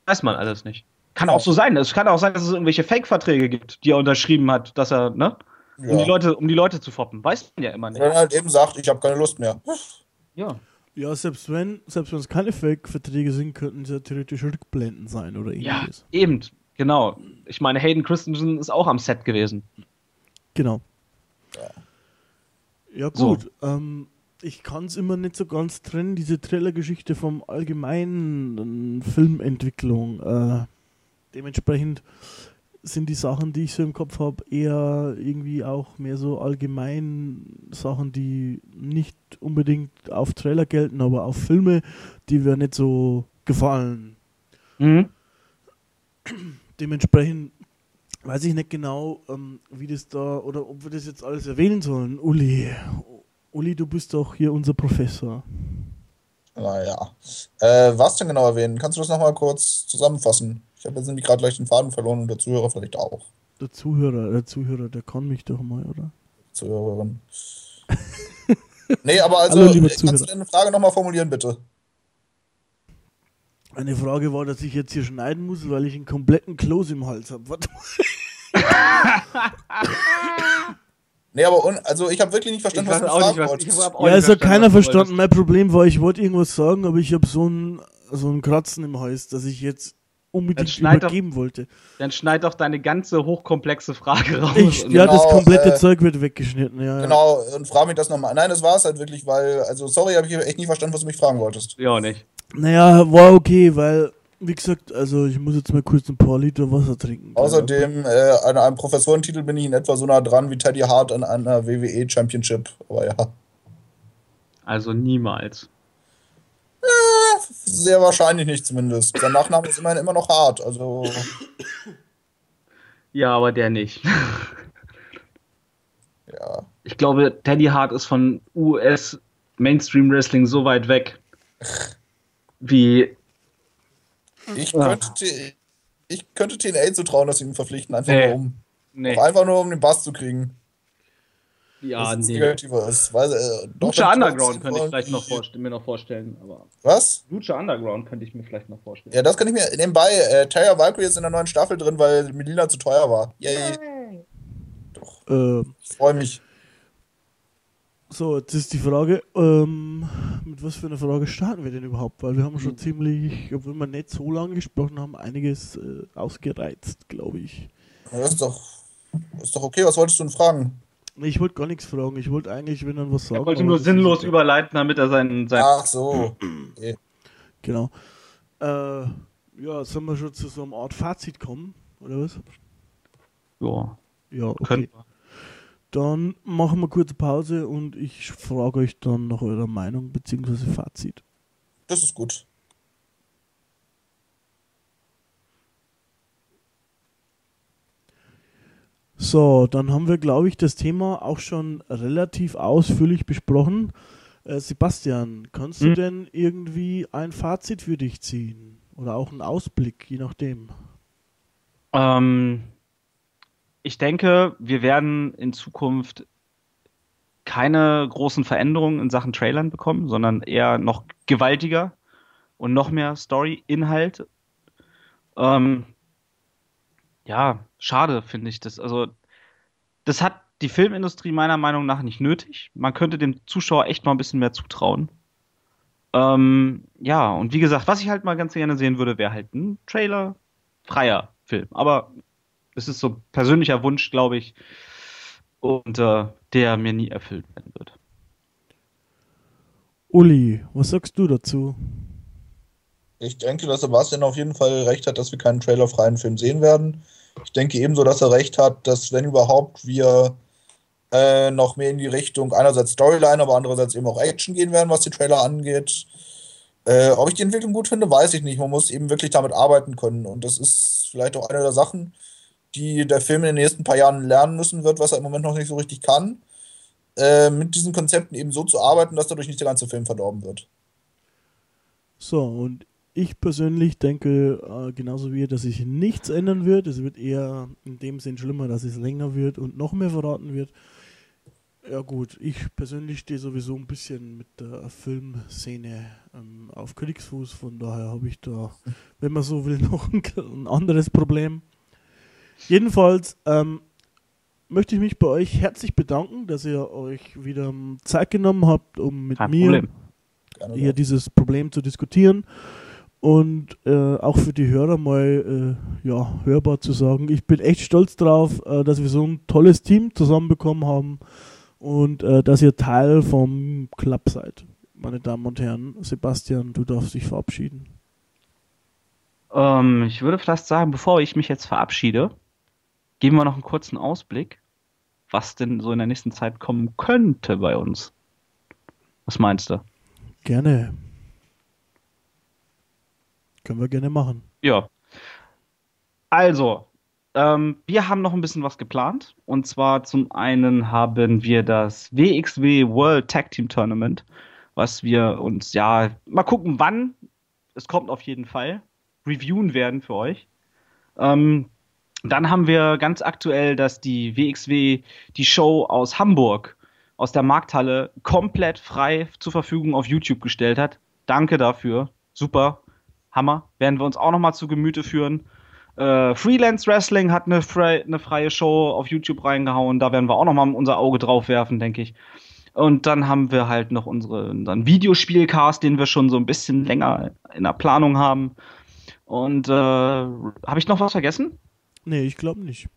Speaker 3: Weiß man alles nicht. Kann auch so sein. Es kann auch sein, dass es irgendwelche Fake-Verträge gibt, die er unterschrieben hat, dass er, ne? Um, die
Speaker 2: Ja.
Speaker 3: Leute, um die Leute zu foppen. Weiß man ja immer nicht.
Speaker 2: Oder dann halt eben sagt, ich habe keine Lust mehr.
Speaker 3: Ja.
Speaker 1: Ja, selbst wenn, selbst wenn es keine Fake-Verträge sind, könnten es ja theoretisch Rückblenden sein oder
Speaker 3: Ja,
Speaker 1: ähnliches.
Speaker 3: eben. Genau. Ich meine, Hayden Christensen ist auch am Set gewesen.
Speaker 1: Genau. Ja,
Speaker 3: So.
Speaker 1: gut. Ähm, ich kann es immer nicht so ganz trennen, diese Trailer-Geschichte vom allgemeinen Filmentwicklung. Äh, dementsprechend sind die Sachen, die ich so im Kopf habe, eher irgendwie auch mehr so allgemein Sachen, die nicht unbedingt auf Trailer gelten, aber auf Filme, die mir nicht so gefallen.
Speaker 3: Mhm.
Speaker 1: Dementsprechend weiß ich nicht genau, ähm, wie das da oder ob wir das jetzt alles erwähnen sollen. Uli, Uli, du bist doch hier unser Professor.
Speaker 2: Naja. Äh, was denn genau erwähnen? Kannst du das nochmal kurz zusammenfassen? Ich habe jetzt nämlich gerade gleich den Faden verloren und der Zuhörer vielleicht auch.
Speaker 1: Der Zuhörer, der Zuhörer, der kann mich doch mal, oder?
Speaker 2: Zuhörerin. nee, aber also,
Speaker 1: Hallo,
Speaker 2: kannst du
Speaker 1: Zuhörer.
Speaker 2: deine Frage nochmal formulieren, bitte?
Speaker 1: Eine Frage war, dass ich jetzt hier schneiden muss, weil ich einen kompletten Kloß im Hals habe. Warte mal.
Speaker 2: Nee, aber un also ich habe wirklich nicht verstanden, was du fragen wolltest.
Speaker 1: Ja, es hat keiner verstanden. Mein Problem war, ich wollte irgendwas sagen, aber ich habe so ein, so ein Kratzen im Hals, dass ich jetzt unbedingt
Speaker 3: schneid doch-
Speaker 1: übergeben wollte.
Speaker 3: Dann schneid doch deine ganze hochkomplexe Frage raus.
Speaker 1: Ich,
Speaker 3: Und-
Speaker 1: ja, das
Speaker 2: Genau,
Speaker 1: komplette
Speaker 2: äh,
Speaker 1: Zeug wird weggeschnitten, ja. ja.
Speaker 2: Genau, und frage mich das nochmal. Nein, das war es halt wirklich, weil, also sorry, habe ich echt nicht verstanden, was du mich fragen wolltest.
Speaker 3: ja, nicht.
Speaker 1: Naja, war okay, weil, wie gesagt, also ich muss jetzt mal kurz ein paar Liter Wasser trinken.
Speaker 2: Außerdem, äh, an einem Professorentitel bin ich in etwa so nah dran wie Teddy Hart an einer WWE Championship. Aber ja,
Speaker 3: Also niemals.
Speaker 2: sehr wahrscheinlich nicht zumindest. Sein Nachname ist immerhin immer noch hart, also
Speaker 3: Ja, aber der nicht.
Speaker 2: ja.
Speaker 3: Ich glaube, Teddy Hart ist von US Mainstream Wrestling so weit weg, wie
Speaker 2: Ich könnte, ich könnte TNA zutrauen, dass sie ihn verpflichten, einfach
Speaker 3: Nee.
Speaker 2: nur um,
Speaker 3: nee.
Speaker 2: einfach nur um den Bass zu kriegen.
Speaker 3: Ja,
Speaker 2: das
Speaker 3: nee.
Speaker 2: ist. Weil, äh, doch,
Speaker 3: Lucha Underground könnte ich vielleicht noch
Speaker 2: irgendwie-
Speaker 3: vorst- mir noch vorstellen, aber
Speaker 2: Was?
Speaker 3: Lucha Underground könnte ich mir vielleicht noch vorstellen.
Speaker 2: Ja, das kann ich mir. Nebenbei, äh, Taya Valkyrie ist in der neuen Staffel drin, weil Melina zu teuer war. Yay,
Speaker 1: Äh,
Speaker 2: freue mich.
Speaker 1: So, jetzt ist die Frage, ähm, mit was für einer Frage starten wir denn überhaupt? Weil wir haben schon ziemlich, obwohl wir nicht so lange gesprochen haben, einiges äh, ausgereizt, glaube ich.
Speaker 2: Das ist doch, das ist doch okay. Was wolltest du denn fragen?
Speaker 1: Nee, Ich wollte gar nichts fragen. Ich wollte eigentlich, wenn dann was sagen.
Speaker 3: Er wollte nur sinnlos überleiten, damit er seinen. seinen
Speaker 2: Ach so. Okay.
Speaker 1: Genau. Äh, ja, sollen wir schon zu so einer Art Fazit kommen? Oder was?
Speaker 3: ja,
Speaker 1: Ja, okay.
Speaker 3: können wir.
Speaker 1: Dann machen wir kurze Pause und ich frage euch dann nach eurer Meinung bzw. Fazit.
Speaker 2: Das ist gut.
Speaker 1: So, dann haben wir, glaube ich, das Thema auch schon relativ ausführlich besprochen. Äh, Sebastian, kannst du
Speaker 3: Hm?
Speaker 1: denn irgendwie ein Fazit für dich ziehen? Oder auch einen Ausblick, je nachdem?
Speaker 3: Ähm, ich denke, wir werden in Zukunft keine großen Veränderungen in Sachen Trailern bekommen, sondern eher noch gewaltiger und noch mehr Story-Inhalt. Ähm, ja, schade finde ich das. Also, das hat die Filmindustrie meiner Meinung nach nicht nötig. Man könnte dem Zuschauer echt mal ein bisschen mehr zutrauen. Ähm, ja, und wie gesagt, was ich halt mal ganz gerne sehen würde, wäre halt ein Trailer, freier Film. Aber es ist so ein persönlicher Wunsch, glaube ich, und äh, der mir nie erfüllt werden wird.
Speaker 1: Uli, was sagst du dazu?
Speaker 2: Ich denke, dass Sebastian auf jeden Fall recht hat, dass wir keinen trailerfreien Film sehen werden. Ich denke ebenso, dass er recht hat, dass wenn überhaupt wir äh, noch mehr in die Richtung einerseits Storyline, aber andererseits eben auch Action gehen werden, was die Trailer angeht. Äh, ob ich die Entwicklung gut finde, weiß ich nicht. Man muss eben wirklich damit arbeiten können. Und das ist vielleicht auch eine der Sachen, die der Film in den nächsten paar Jahren lernen müssen wird, was er im Moment noch nicht so richtig kann. Äh, mit diesen Konzepten eben so zu arbeiten, dass dadurch nicht der ganze Film verdorben wird.
Speaker 1: So, und ich persönlich denke äh, genauso wie ihr, dass sich nichts ändern wird. Es wird eher in dem Sinn schlimmer, dass es länger wird und noch mehr verraten wird. Ja gut, ich persönlich stehe sowieso ein bisschen mit der Filmszene ähm, auf Kriegsfuß, von daher habe ich da, wenn man so will, noch ein, ein anderes Problem. Jedenfalls ähm, möchte ich mich bei euch herzlich bedanken, dass ihr euch wieder ähm, Zeit genommen habt, um mit
Speaker 3: Kein
Speaker 1: mir
Speaker 3: Problem.
Speaker 1: Hier dieses Problem zu diskutieren und äh, auch für die Hörer mal äh, ja, hörbar zu sagen. Ich bin echt stolz drauf, äh, dass wir so ein tolles Team zusammenbekommen haben und äh, dass ihr Teil vom Club seid. Meine Damen und Herren, Sebastian, du darfst dich verabschieden.
Speaker 3: Ähm, ich würde fast sagen, bevor ich mich jetzt verabschiede, geben wir noch einen kurzen Ausblick, was denn so in der nächsten Zeit kommen könnte bei uns. Was meinst du?
Speaker 1: Gerne. Können wir gerne machen.
Speaker 3: Ja. Also, ähm, wir haben noch ein bisschen was geplant. Und zwar zum einen haben wir das WXW World Tag Team Tournament, was wir uns ja mal gucken, wann. Es kommt auf jeden Fall. Reviewen werden für euch. Ähm, dann haben wir ganz aktuell, dass die WXW die Show aus Hamburg, aus der Markthalle, komplett frei zur Verfügung auf YouTube gestellt hat. Danke dafür. Super. Hammer. Werden wir uns auch noch mal zu Gemüte führen. Äh, Freelance Wrestling hat eine, frei, eine freie Show auf YouTube reingehauen. Da werden wir auch noch mal unser Auge drauf werfen, denke ich. Und dann haben wir halt noch unsere, unseren Videospielcast, den wir schon so ein bisschen länger in der Planung haben. Und äh, habe ich noch was vergessen?
Speaker 1: Nee, ich glaube nicht.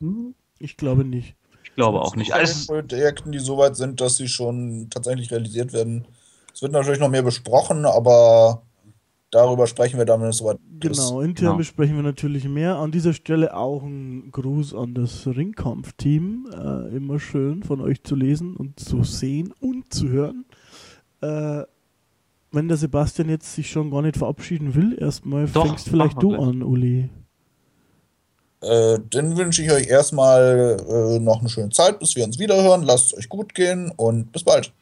Speaker 3: Hm?
Speaker 1: Ich glaube nicht.
Speaker 3: Ich glaube auch nicht. Alles,
Speaker 2: Projekten, die so weit sind, dass sie schon tatsächlich realisiert werden. Es wird natürlich noch mehr besprochen, aber darüber sprechen wir dann, wenn es soweit ist.
Speaker 1: Genau, intern
Speaker 3: Genau.
Speaker 1: besprechen wir natürlich mehr. An dieser Stelle auch ein Gruß an das Ringkampf-Team. Äh, immer schön von euch zu lesen und zu sehen und zu hören. Äh, wenn der Sebastian jetzt sich schon gar nicht verabschieden will, erstmal
Speaker 3: Doch,
Speaker 1: fängst vielleicht du
Speaker 3: wir
Speaker 1: an, Uli.
Speaker 2: Äh, dann wünsche ich euch erstmal äh, noch eine schöne Zeit, bis wir uns wiederhören. Lasst es euch gut gehen und bis bald.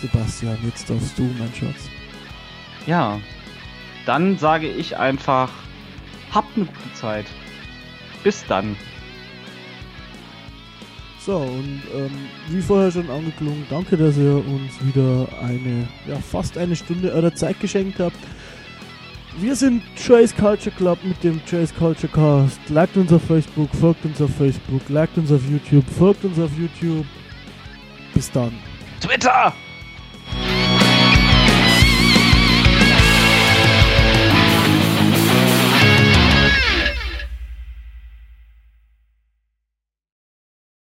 Speaker 1: Sebastian, jetzt darfst du, mein Schatz.
Speaker 3: ja. Dann sage ich einfach, habt eine gute Zeit. Bis dann.
Speaker 1: So, und ähm, wie vorher schon angeklungen, danke, dass ihr uns wieder eine, ja, fast eine Stunde eurer Zeit geschenkt habt. Wir sind Trace Culture Club mit dem Trace Culture Cast. Liked uns auf Facebook, folgt uns auf Facebook, liked uns auf YouTube, folgt uns auf YouTube. Bis dann.
Speaker 3: Twitter!